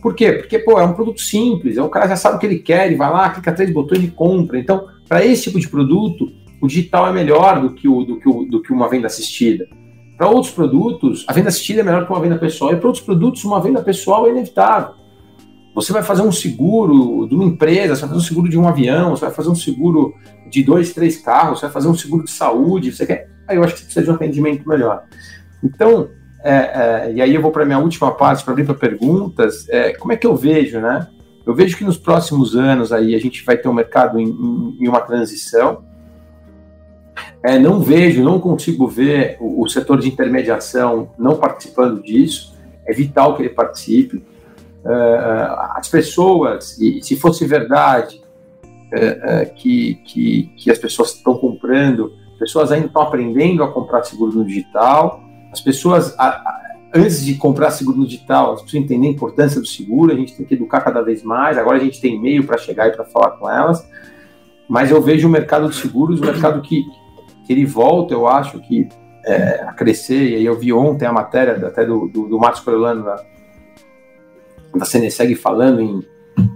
Speaker 2: Por quê? Porque, pô, é um produto simples, é o cara já sabe o que ele quer, ele vai lá, clica três botões e compra. Então, para esse tipo de produto, o digital é melhor do que, o, do que, o, do que uma venda assistida. Para outros produtos, a venda assistida é melhor que uma venda pessoal, e para outros produtos, uma venda pessoal é inevitável. Você vai fazer um seguro de uma empresa, você vai fazer um seguro de um avião, você vai fazer um seguro de dois, três carros, você vai fazer um seguro de saúde, você quer. Aí eu acho que você precisa de um atendimento melhor. Então, é, é, e aí eu vou para a minha última parte para abrir para perguntas. É, como é que eu vejo, né? Eu vejo que nos próximos anos aí a gente vai ter um mercado em, em, em uma transição. É, não vejo, não consigo ver o, o setor de intermediação não participando disso. É vital que ele participe as pessoas, e se fosse verdade uh, que, que, que as pessoas estão comprando, pessoas ainda estão aprendendo a comprar seguro no digital, as pessoas, antes de comprar seguro no digital, elas precisam entender a importância do seguro, a gente tem que educar cada vez mais, agora a gente tem e-mail para chegar e para falar com elas, mas eu vejo o mercado de seguros, o mercado que, que ele volta, eu acho que é, a crescer, e aí eu vi ontem a matéria até do, do, do Marcos Corolano da, da CNSEG falando em,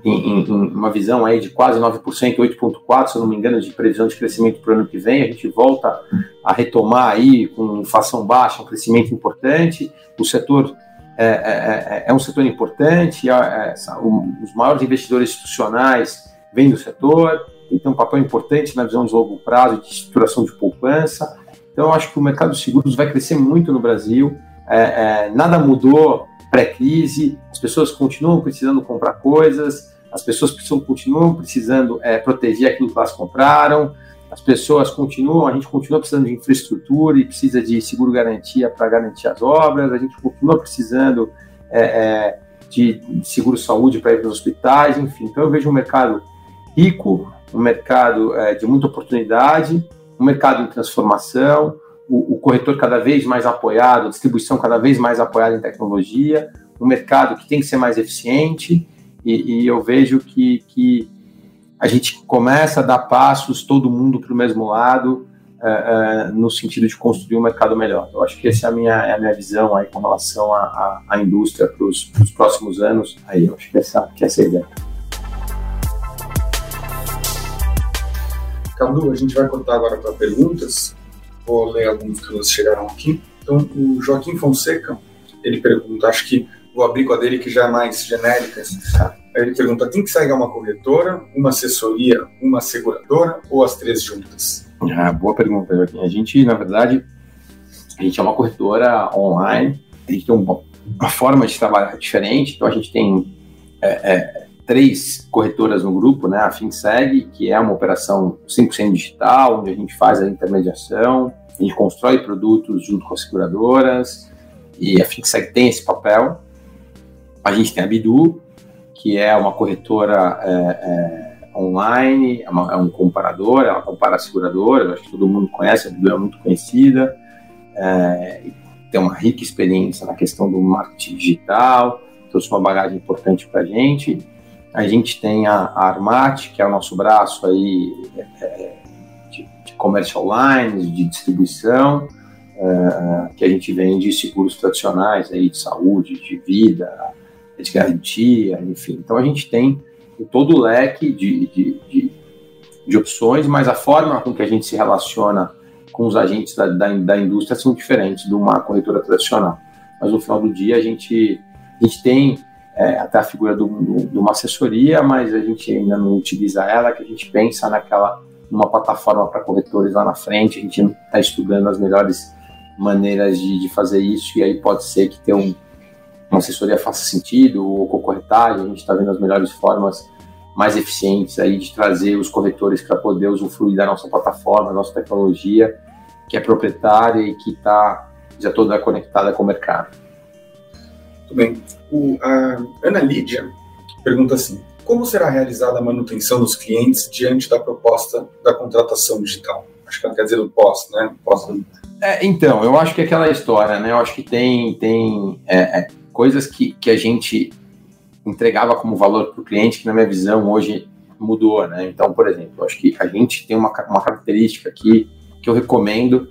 Speaker 2: em, em, uma visão aí de quase 9%, 8,4%, se eu não me engano, de previsão de crescimento para o ano que vem. A gente volta a retomar aí com inflação baixa, um crescimento importante. O setor é, é, é, é um setor importante, é, é os maiores investidores institucionais vêm do setor, ele tem um papel importante na visão de longo prazo de estruturação de poupança. Então, eu acho que o mercado de seguros vai crescer muito no Brasil. É, nada mudou pré-crise, as pessoas continuam precisando comprar coisas, as pessoas precisam, continuam precisando é, proteger aquilo que elas compraram, as pessoas continuam, a gente continua precisando de infraestrutura e precisa de seguro-garantia para garantir as obras, a gente continua precisando é, é, de, seguro-saúde para ir para os hospitais, enfim. Então eu vejo um mercado rico, um mercado é, de muita oportunidade, um mercado em transformação, o, corretor cada vez mais apoiado, a distribuição cada vez mais apoiada em tecnologia, um mercado que tem que ser mais eficiente, e, e eu vejo que, que a gente começa a dar passos, todo mundo para o mesmo lado, é, é, no sentido de construir um mercado melhor. Eu acho que essa é a minha, é a minha visão aí com relação à indústria para os próximos anos. Aí eu acho que essa, que essa é a ideia.
Speaker 3: Cadu, a gente vai cortar agora para perguntas vou ler alguns que nos chegaram aqui. Então, o Joaquim Fonseca, ele pergunta, acho que vou abrir com a dele que já é mais genérica. Tá? Ele pergunta, tem que sair uma corretora, uma assessoria, uma seguradora ou as três juntas?
Speaker 2: Ah, boa pergunta, Joaquim. A gente, na verdade, a gente é uma corretora online, a gente tem uma forma de trabalhar diferente, então a gente tem é, é, três corretoras no grupo, né? A FinSeg, que é uma operação 100% digital, onde a gente faz a intermediação, a gente constrói produtos junto com as seguradoras, e a FinSeg tem esse papel. A gente tem a Bidu, que é uma corretora é, é, online, é, uma, é, um comparador, ela compara seguradoras, acho que todo mundo conhece, a Bidu é muito conhecida, é, tem uma rica experiência na questão do marketing digital, trouxe uma bagagem importante para a gente. A gente tem a, a Armat, que é o nosso braço aí é, de, de comércio online, de distribuição, é, que a gente vende seguros tradicionais aí de saúde, de vida, de garantia, enfim. Então a gente tem todo o leque de, de, de, de opções, mas a forma com que a gente se relaciona com os agentes da, da, da, indústria são diferentes de uma corretora tradicional. Mas no final do dia a gente, a gente tem é, até a figura de uma assessoria, mas a gente ainda não utiliza ela, que a gente pensa naquela numa plataforma para corretores lá na frente, a gente está estudando as melhores maneiras de, de, fazer isso, e aí pode ser que ter um, uma assessoria faça sentido, ou com corretagem, a gente está vendo as melhores formas mais eficientes aí de trazer os corretores para poder usufruir da nossa plataforma, nossa tecnologia, que é proprietária e que está já toda conectada com o mercado.
Speaker 3: Muito bem. O, a Ana Lídia pergunta assim: como será realizada a manutenção dos clientes diante da proposta da contratação digital? Acho que ela quer dizer do pós, né? Pós
Speaker 2: é, então, eu acho que é aquela história, né? Eu acho que tem, tem é, é, coisas que, que a gente entregava como valor para o cliente que, na minha visão, hoje mudou, né? Então, por exemplo, eu acho que a gente tem uma, uma característica aqui que eu recomendo,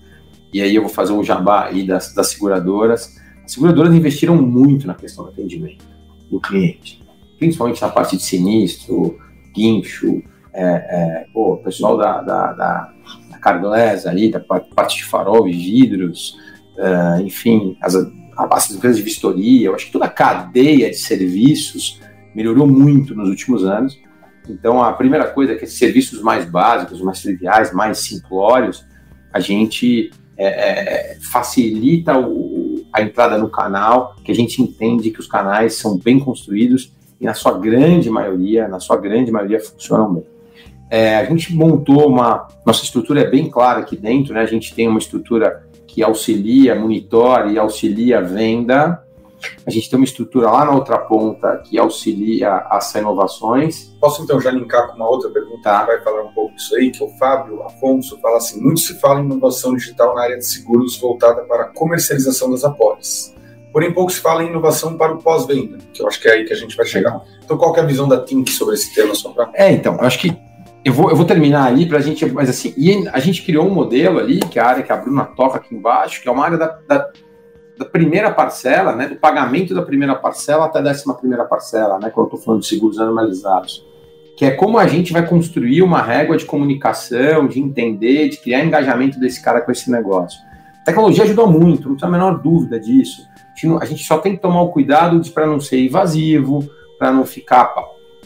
Speaker 2: e aí eu vou fazer um jabá aí das, das seguradoras, as seguradoras investiram muito na questão do atendimento do cliente, principalmente na parte de sinistro, guincho, é, é, pessoal da, da, da, da ali, da parte de farol e vidros, é, enfim, as, as empresas de vistoria, eu acho que toda a cadeia de serviços melhorou muito nos últimos anos. Então, a primeira coisa é que esses serviços mais básicos, mais triviais, mais simplórios, a gente é, é, facilita o, a entrada no canal, que a gente entende que os canais são bem construídos e na sua grande maioria, na sua grande maioria funcionam bem. É, a gente montou uma, nossa estrutura é bem clara aqui dentro, né? A gente tem uma estrutura que auxilia, monitora e auxilia a venda, a gente tem uma estrutura lá na outra ponta que auxilia as inovações.
Speaker 3: Posso então já linkar com uma outra pergunta tá. que vai falar um pouco disso aí, que o Fábio Afonso fala assim: muito se fala em inovação digital na área de seguros voltada para a comercialização das apólices. Porém, pouco se fala em inovação para o pós-venda, que eu acho que é aí que a gente vai chegar. Então, qual é a visão da Tink sobre esse tema?
Speaker 2: É, então, eu acho que eu vou, eu vou terminar ali para a gente, mas assim, e a gente criou um modelo ali, que é a área que a Bruna toca aqui embaixo, que é uma área da, da da primeira parcela, né, do pagamento da primeira parcela até a décima primeira parcela, né, quando eu estou falando de seguros normalizados, que é como a gente vai construir uma régua de comunicação, de entender, de criar engajamento desse cara com esse negócio. A tecnologia ajuda muito, não tem a menor dúvida disso. A gente só tem que tomar o cuidado para não ser invasivo, para não ficar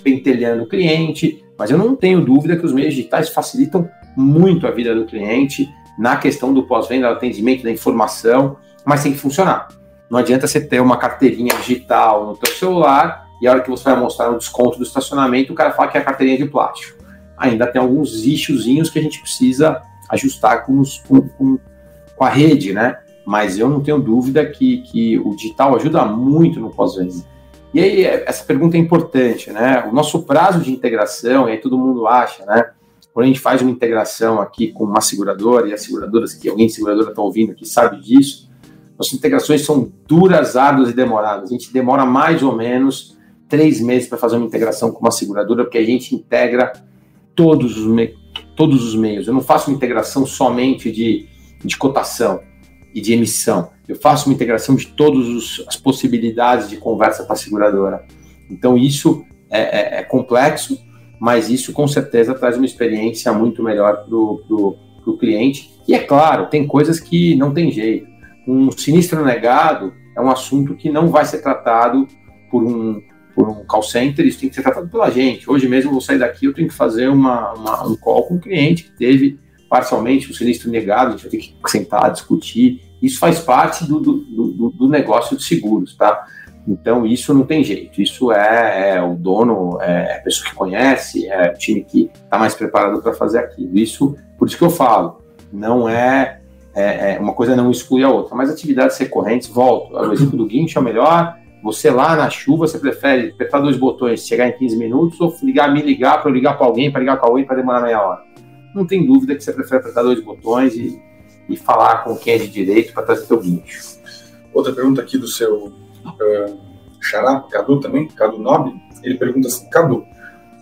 Speaker 2: pentelhando o cliente, mas eu não tenho dúvida que os meios digitais facilitam muito a vida do cliente na questão do pós-venda, do atendimento, da informação, mas tem que funcionar. Não adianta você ter uma carteirinha digital no teu celular e a hora que você vai mostrar o desconto do estacionamento, o cara fala que é a carteirinha de plástico. Ainda tem alguns issuezinhos que a gente precisa ajustar com, os, com, com, com a rede, né? Mas eu não tenho dúvida que, que o digital ajuda muito no pós-venda. E aí, essa pergunta é importante, né? O nosso prazo de integração, e aí todo mundo acha, né? Quando a gente faz uma integração aqui com uma seguradora, e as seguradoras, que alguém de seguradora está ouvindo aqui sabe disso, nossas integrações são duras, árduas e demoradas. A gente demora mais ou menos três meses para fazer uma integração com uma seguradora, porque a gente integra todos os, me todos os meios. Eu não faço uma integração somente de, de cotação e de emissão. Eu faço uma integração de todas as possibilidades de conversa com a seguradora. Então, isso é, é, é complexo, mas isso com certeza traz uma experiência muito melhor para o cliente. E é claro, tem coisas que não tem jeito. Um sinistro negado é um assunto que não vai ser tratado por um, por um call center, isso tem que ser tratado pela gente. Hoje mesmo eu vou sair daqui, eu tenho que fazer uma, uma um call com um cliente que teve parcialmente o sinistro negado, a gente vai ter que sentar, discutir. Isso faz parte do, do, do, do negócio de seguros, tá? Então, isso não tem jeito. Isso é, é o dono, é a pessoa que conhece, é o time que está mais preparado para fazer aquilo. Isso, por isso que eu falo, não é, é, é, uma coisa não exclui a outra. Mas atividades recorrentes, volto. O exemplo do guincho é o melhor. Você lá na chuva, você prefere apertar dois botões, chegar em 15 minutos, ou ligar, me ligar para ligar para alguém, para ligar para alguém para demorar meia hora? Não tem dúvida que você prefere apertar dois botões e, e falar com quem é de direito para trazer seu guincho.
Speaker 3: Outra pergunta aqui do seu uh, Xará, Cadu também, Cadu Nobre, ele pergunta assim, Cadu,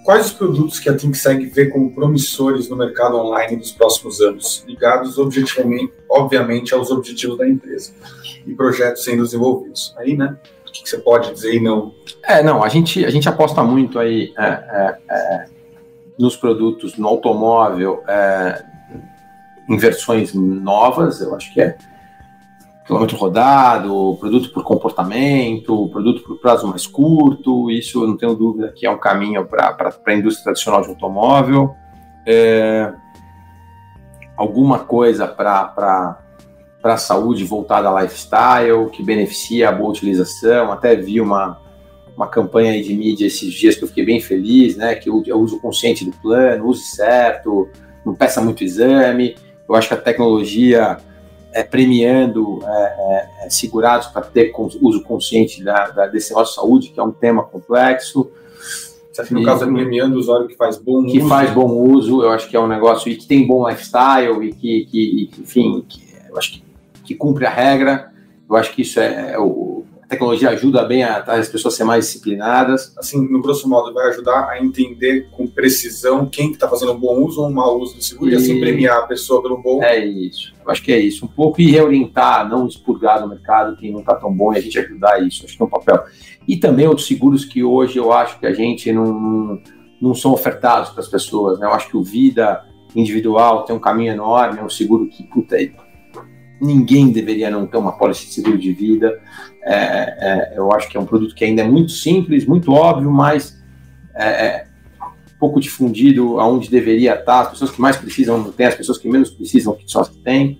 Speaker 3: quais os produtos que a ThinkSeg vê como promissores no mercado online nos próximos anos, ligados objetivamente, obviamente aos objetivos da empresa e projetos sendo desenvolvidos? Aí, né, o que, você pode dizer e não?
Speaker 2: É, não, a gente, a gente aposta muito aí é, é, é, nos produtos, no automóvel, é, em versões novas, eu acho que é quilômetro rodado, produto por comportamento, produto por prazo mais curto, isso eu não tenho dúvida que é um caminho para a indústria tradicional de automóvel. É, alguma coisa para a saúde voltada a lifestyle, que beneficia a boa utilização. Até vi uma, uma campanha de mídia esses dias que eu fiquei bem feliz, né? Que eu, eu uso consciente do plano, use certo, não peça muito exame. Eu acho que a tecnologia é, premiando é, é, é segurados para ter uso consciente da, da, desse negócio de saúde, que é um tema complexo.
Speaker 3: Você acha que no e, caso é premiando o usuário que faz bom
Speaker 2: que uso? Que faz bom uso, eu acho que é um negócio e que tem bom lifestyle e que, que enfim, que, eu acho que, que, cumpre a regra. Eu acho que isso é, é o, tecnologia ajuda bem a, as pessoas a ser mais disciplinadas.
Speaker 3: Assim, no grosso modo, vai ajudar a entender com precisão quem está fazendo um bom uso ou um mau uso do seguro e, e assim premiar a pessoa pelo bom.
Speaker 2: É isso. Eu acho que é isso. Um pouco e reorientar, não expurgar no mercado quem não está tão bom e a gente ajudar isso. Acho que é um papel. E também outros seguros que hoje eu acho que a gente não, não são ofertados para as pessoas. Né? Eu acho que o Vida individual tem um caminho enorme, é um seguro que, puta, ninguém deveria não ter uma pólice de seguro de vida. É, é, eu acho que é um produto que ainda é muito simples, muito óbvio, mas é, é pouco difundido aonde deveria estar. As pessoas que mais precisam não têm, as pessoas que menos precisam que só têm.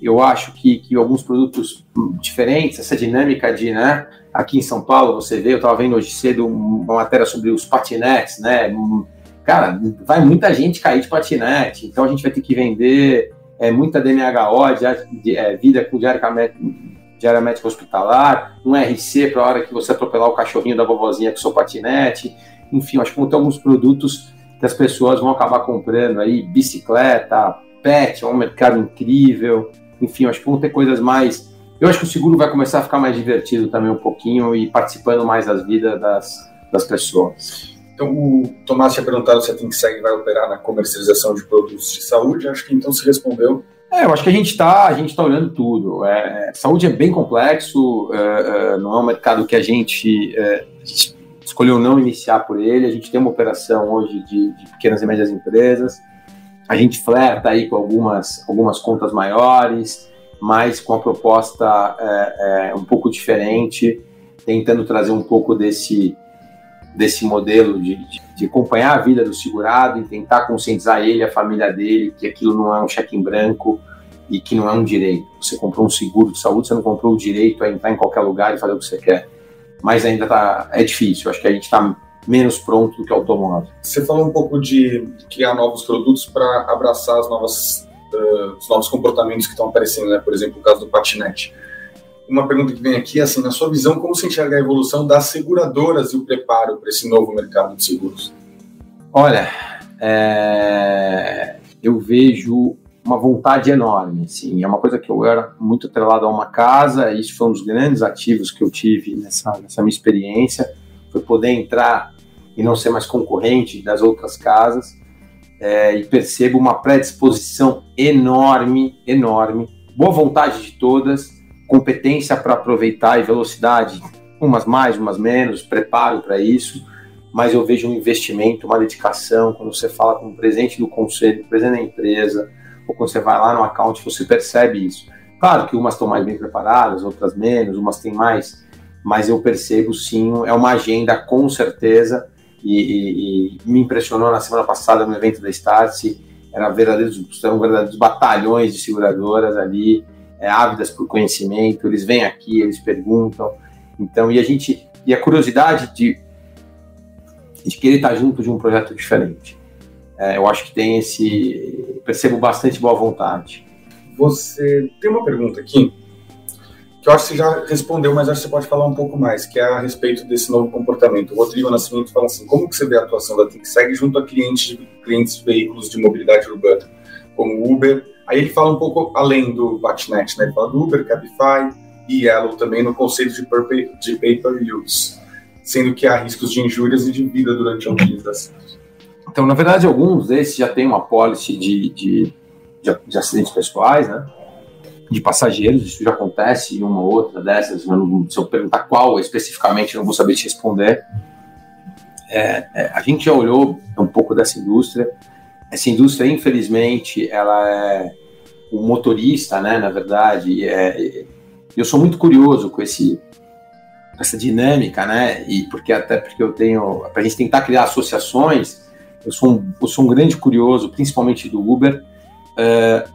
Speaker 2: Eu acho que, que alguns produtos diferentes, essa dinâmica de, né, aqui em São Paulo, você vê, eu estava vendo hoje cedo uma matéria sobre os patinetes, né, cara, vai muita gente cair de patinete, então a gente vai ter que vender é, muita DMHO, de, de, é, vida com diária, diária médica hospitalar, um RC para a hora que você atropelar o cachorrinho da vovozinha com seu patinete, enfim, acho que vão ter alguns produtos que as pessoas vão acabar comprando aí, bicicleta, pet, é um mercado incrível, enfim, acho que vão ter coisas mais. Eu acho que o seguro vai começar a ficar mais divertido também um pouquinho e participando mais das vidas das, das pessoas.
Speaker 3: Então, o Tomás tinha perguntado se a ThinkSeg vai operar na comercialização de produtos de saúde. Acho que então se respondeu
Speaker 2: É, eu acho que a gente está a gente tá olhando tudo. É, saúde é bem complexo, é, é, não é um mercado que a gente, é, a gente, escolheu não iniciar por ele. A gente tem uma operação hoje de, de, pequenas e médias empresas. A gente flerta aí com algumas, algumas contas maiores, mas com a proposta é, é, um pouco diferente, tentando trazer um pouco desse, desse modelo de, de, de, acompanhar a vida do segurado e tentar conscientizar ele, a família dele, que aquilo não é um cheque em branco e que não é um direito. Você comprou um seguro de saúde, você não comprou o direito a entrar em qualquer lugar e fazer o que você quer. Mas ainda tá, é difícil, acho que a gente está menos pronto do que o automóvel.
Speaker 3: Você falou um pouco de criar novos produtos para abraçar as novas, uh, os novos comportamentos que estão aparecendo, né? por exemplo, o caso do patinete uma pergunta que vem aqui, assim, na sua visão, como você enxerga a evolução das seguradoras e o preparo para esse novo mercado de seguros?
Speaker 2: Olha, é... eu vejo uma vontade enorme, assim, é uma coisa que eu era muito atrelado a uma casa, isso foi um dos grandes ativos que eu tive nessa, nessa minha experiência, foi poder entrar e não ser mais concorrente das outras casas, é, e percebo uma predisposição enorme, enorme, boa vontade de todas, competência para aproveitar e velocidade, umas mais, umas menos, preparo para isso, mas eu vejo um investimento, uma dedicação. Quando você fala com o presidente do conselho, presidente da empresa, ou quando você vai lá no account, você percebe isso. Claro que umas estão mais bem preparadas, outras menos, umas têm mais, mas eu percebo sim, é uma agenda com certeza, e, e, e me impressionou na semana passada no evento da Startse, eram verdadeiros, eram verdadeiros batalhões de seguradoras ali, é, ávidas por conhecimento, eles vêm aqui, eles perguntam. Então, e a gente e a curiosidade de, de querer estar junto de um projeto diferente. É, eu acho que tem esse percebo bastante boa vontade.
Speaker 3: Você tem uma pergunta aqui que eu acho que você já respondeu, mas acho que você pode falar um pouco mais, que é a respeito desse novo comportamento. O Rodrigo Nascimento fala assim: como que você vê a atuação da TICSEG junto a clientes, clientes de veículos de mobilidade urbana, como Uber, Aí ele fala um pouco além do Batnet, né? Ele fala do Uber, Cabify e Yellow também no conceito de, de pay-per-use, sendo que há riscos de injúrias e de vida durante a utilização.
Speaker 2: Então, na verdade, alguns desses já têm uma policy de, de, de, de acidentes pessoais, né? De passageiros, isso já acontece uma ou outra dessas. se eu perguntar qual especificamente, não vou saber te responder. É, é, a gente já olhou um pouco dessa indústria. Essa indústria, infelizmente, ela é o motorista, né, na verdade, é, eu sou muito curioso com esse essa dinâmica, né, e porque até porque eu tenho, para a gente tentar criar associações, eu sou um, eu sou um grande curioso, principalmente do Uber, uh,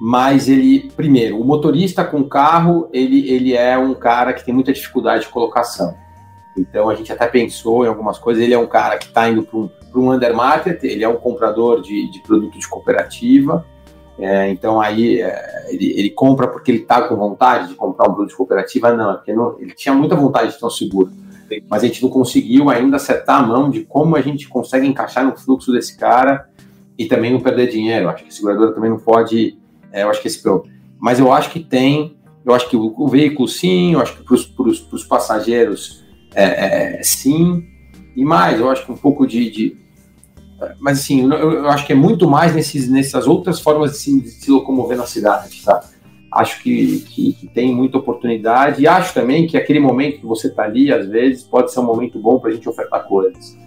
Speaker 2: mas ele, primeiro, o motorista com carro, ele, ele é um cara que tem muita dificuldade de colocação. Então a gente até pensou em algumas coisas. Ele é um cara que está indo para um, um undermarket, ele é um comprador de, de produto de cooperativa, é, então aí é, ele, ele, compra porque ele está com vontade de comprar um produto de cooperativa? Não, é porque não, ele tinha muita vontade de ter um seguro, mas a gente não conseguiu ainda acertar a mão de como a gente consegue encaixar no fluxo desse cara e também não perder dinheiro. Acho que a seguradora também não pode, é, eu acho que esse mas eu acho que tem, eu acho que o, o veículo sim, eu acho que para os passageiros é, é, sim, e mais, eu acho que um pouco de, de mas assim, eu, eu, acho que é muito mais nesses, nessas outras formas de se, de se locomover na cidade, tá? Acho que, que, que, tem muita oportunidade e acho também que aquele momento que você está ali, às vezes, pode ser um momento bom para a gente ofertar coisas.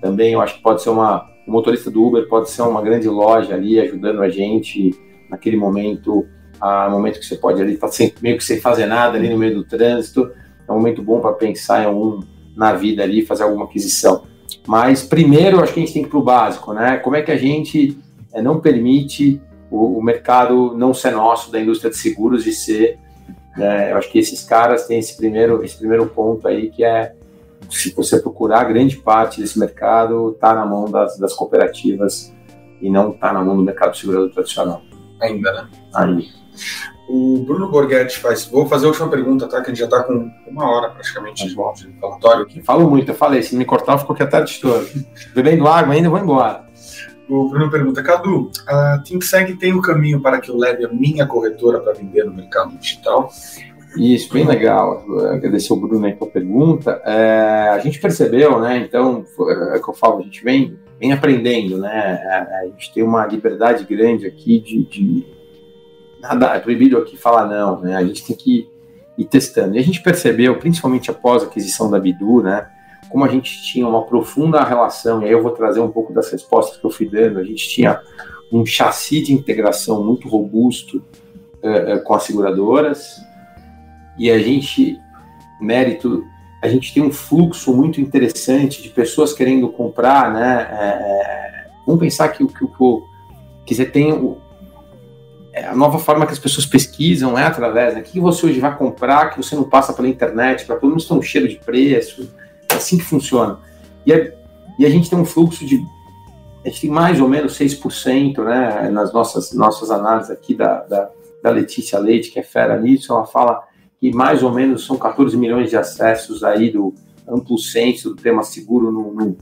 Speaker 2: Também eu acho que pode ser uma. O motorista do Uber pode ser uma grande loja ali ajudando a gente naquele momento, a momento que você pode ali estar tá meio que sem fazer nada ali no meio do trânsito. É um momento bom para pensar em algum na vida ali, fazer alguma aquisição. Mas primeiro, acho que a gente tem que ir para o básico, né? Como é que a gente é, não permite o, o, mercado não ser nosso, da indústria de seguros, de ser. Né? Eu acho que esses caras têm esse primeiro, esse primeiro ponto aí, que é, se você procurar, grande parte desse mercado está na mão das, das cooperativas e não está na mão do mercado segurador tradicional.
Speaker 3: Ainda, né?
Speaker 2: Ainda.
Speaker 3: O Bruno Borghetti faz. Vou fazer a última pergunta, tá? Que a gente já está com uma hora praticamente de, de falatório aqui.
Speaker 2: Falo muito, eu falei. Se me cortar, eu fico aqui a tarde toda. Bebendo água ainda, vou embora.
Speaker 3: O Bruno pergunta: Cadu, a ThinkSeg tem um caminho para que eu leve a minha corretora para vender no mercado digital?
Speaker 2: Isso, bem legal. Agradecer o Bruno aí a pergunta. É, a gente percebeu, né? Então, é que eu falo, a gente vem, vem aprendendo, né? A, a gente tem uma liberdade grande aqui de, de nada é proibido aqui falar não, né? A gente tem que ir testando. E a gente percebeu, principalmente após a aquisição da Bidu, né? Como a gente tinha uma profunda relação, e aí eu vou trazer um pouco das respostas que eu fui dando, a gente tinha um chassi de integração muito robusto é, é, com as seguradoras, e a gente, mérito, a gente tem um fluxo muito interessante de pessoas querendo comprar, né? É, vamos pensar que que, o que você tem a nova forma que as pessoas pesquisam é através, né? O que você hoje vai comprar que você não passa pela internet, para todo mundo ter um cheiro de preço, é assim que funciona. E a, e a gente tem um fluxo de, a gente tem mais ou menos 6%, né, nas nossas, nossas análises aqui da, da, da Letícia Leite, que é fera nisso, ela fala que mais ou menos são 14 milhões de acessos aí do amplo senso do tema seguro no, no,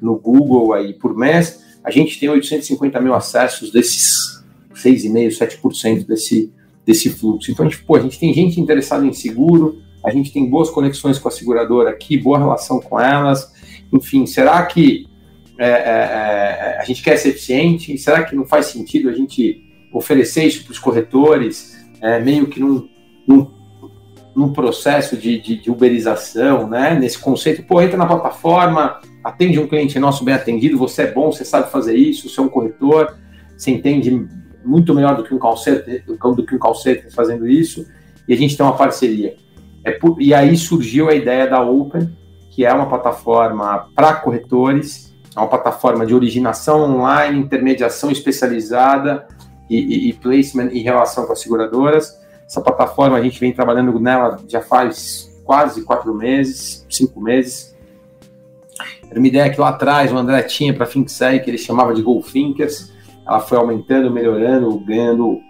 Speaker 2: no Google aí por mês, a gente tem 850 mil acessos desses 6,5%, 7% desse, desse fluxo. Então, a gente, pô, a gente tem gente interessada em seguro, a gente tem boas conexões com a seguradora aqui, boa relação com elas. Enfim, será que é, é, é, a gente quer ser eficiente? Será que não faz sentido a gente oferecer isso para os corretores, é, meio que num, num, num processo de, de, de, uberização, né? nesse conceito? Pô, entra na plataforma, atende um cliente nosso bem atendido, você é bom, você sabe fazer isso, você é um corretor, você entende muito melhor do que um call center, do que um call center fazendo isso, e a gente tem uma parceria. É por, e aí surgiu a ideia da Open, que é uma plataforma para corretores, é uma plataforma de originação online, intermediação especializada e, e, e, placement em relação com as seguradoras. Essa plataforma a gente vem trabalhando nela já faz quase quatro meses, cinco meses. Era uma ideia que lá atrás o André tinha para a que ele chamava de Thinkers ela foi aumentando, melhorando, ganhando,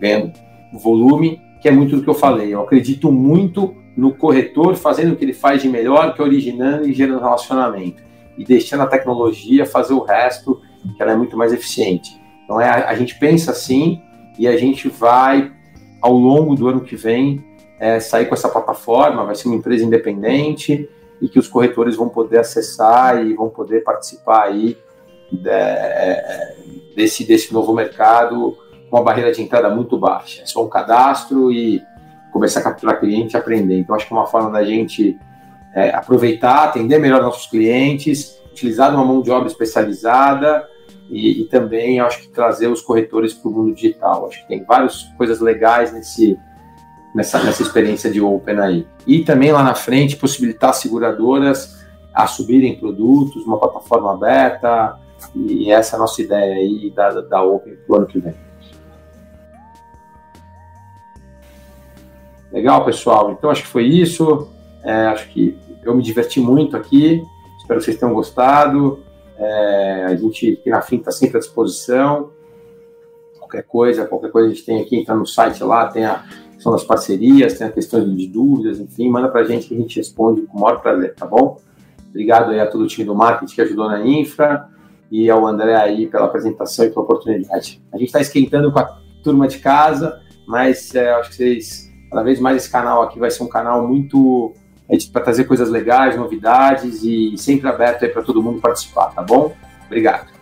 Speaker 2: ganhando volume, que é muito do que eu falei. Eu acredito muito no corretor fazendo o que ele faz de melhor, que é originando e gerando relacionamento. E deixando a tecnologia fazer o resto, que ela é muito mais eficiente. Então é, a, a gente pensa assim e a gente vai, ao longo do ano que vem, é, sair com essa plataforma, vai ser uma empresa independente e que os corretores vão poder acessar e vão poder participar aí é, desse, desse novo mercado com uma barreira de entrada muito baixa. É só um cadastro e começar a capturar cliente e aprender. Então, acho que é uma forma da gente é, aproveitar, atender melhor nossos clientes, utilizar uma mão de obra especializada e, e também, acho que, trazer os corretores para o mundo digital. Acho que tem várias coisas legais nesse, nessa, nessa experiência de Open aí. E também lá na frente, possibilitar seguradoras a subirem produtos, uma plataforma aberta, e essa é a nossa ideia aí da, da Open para o ano que vem. Legal, pessoal? Então acho que foi isso. É, acho que eu me diverti muito aqui. Espero que vocês tenham gostado. É, a gente aqui na FIM está sempre à disposição. Qualquer coisa, qualquer coisa a gente tem aqui, entra no site lá, tem a questão das parcerias, tem a questão de dúvidas, enfim, manda para a gente que a gente responde com o maior prazer, tá bom? Obrigado aí a todo o time do marketing que ajudou na infra e ao André aí pela apresentação e pela oportunidade. A gente está esquentando com a turma de casa, mas é, acho que vocês, cada vez mais esse canal aqui vai ser um canal muito é, para trazer coisas legais, novidades e sempre aberto aí para todo mundo participar, tá bom? Obrigado.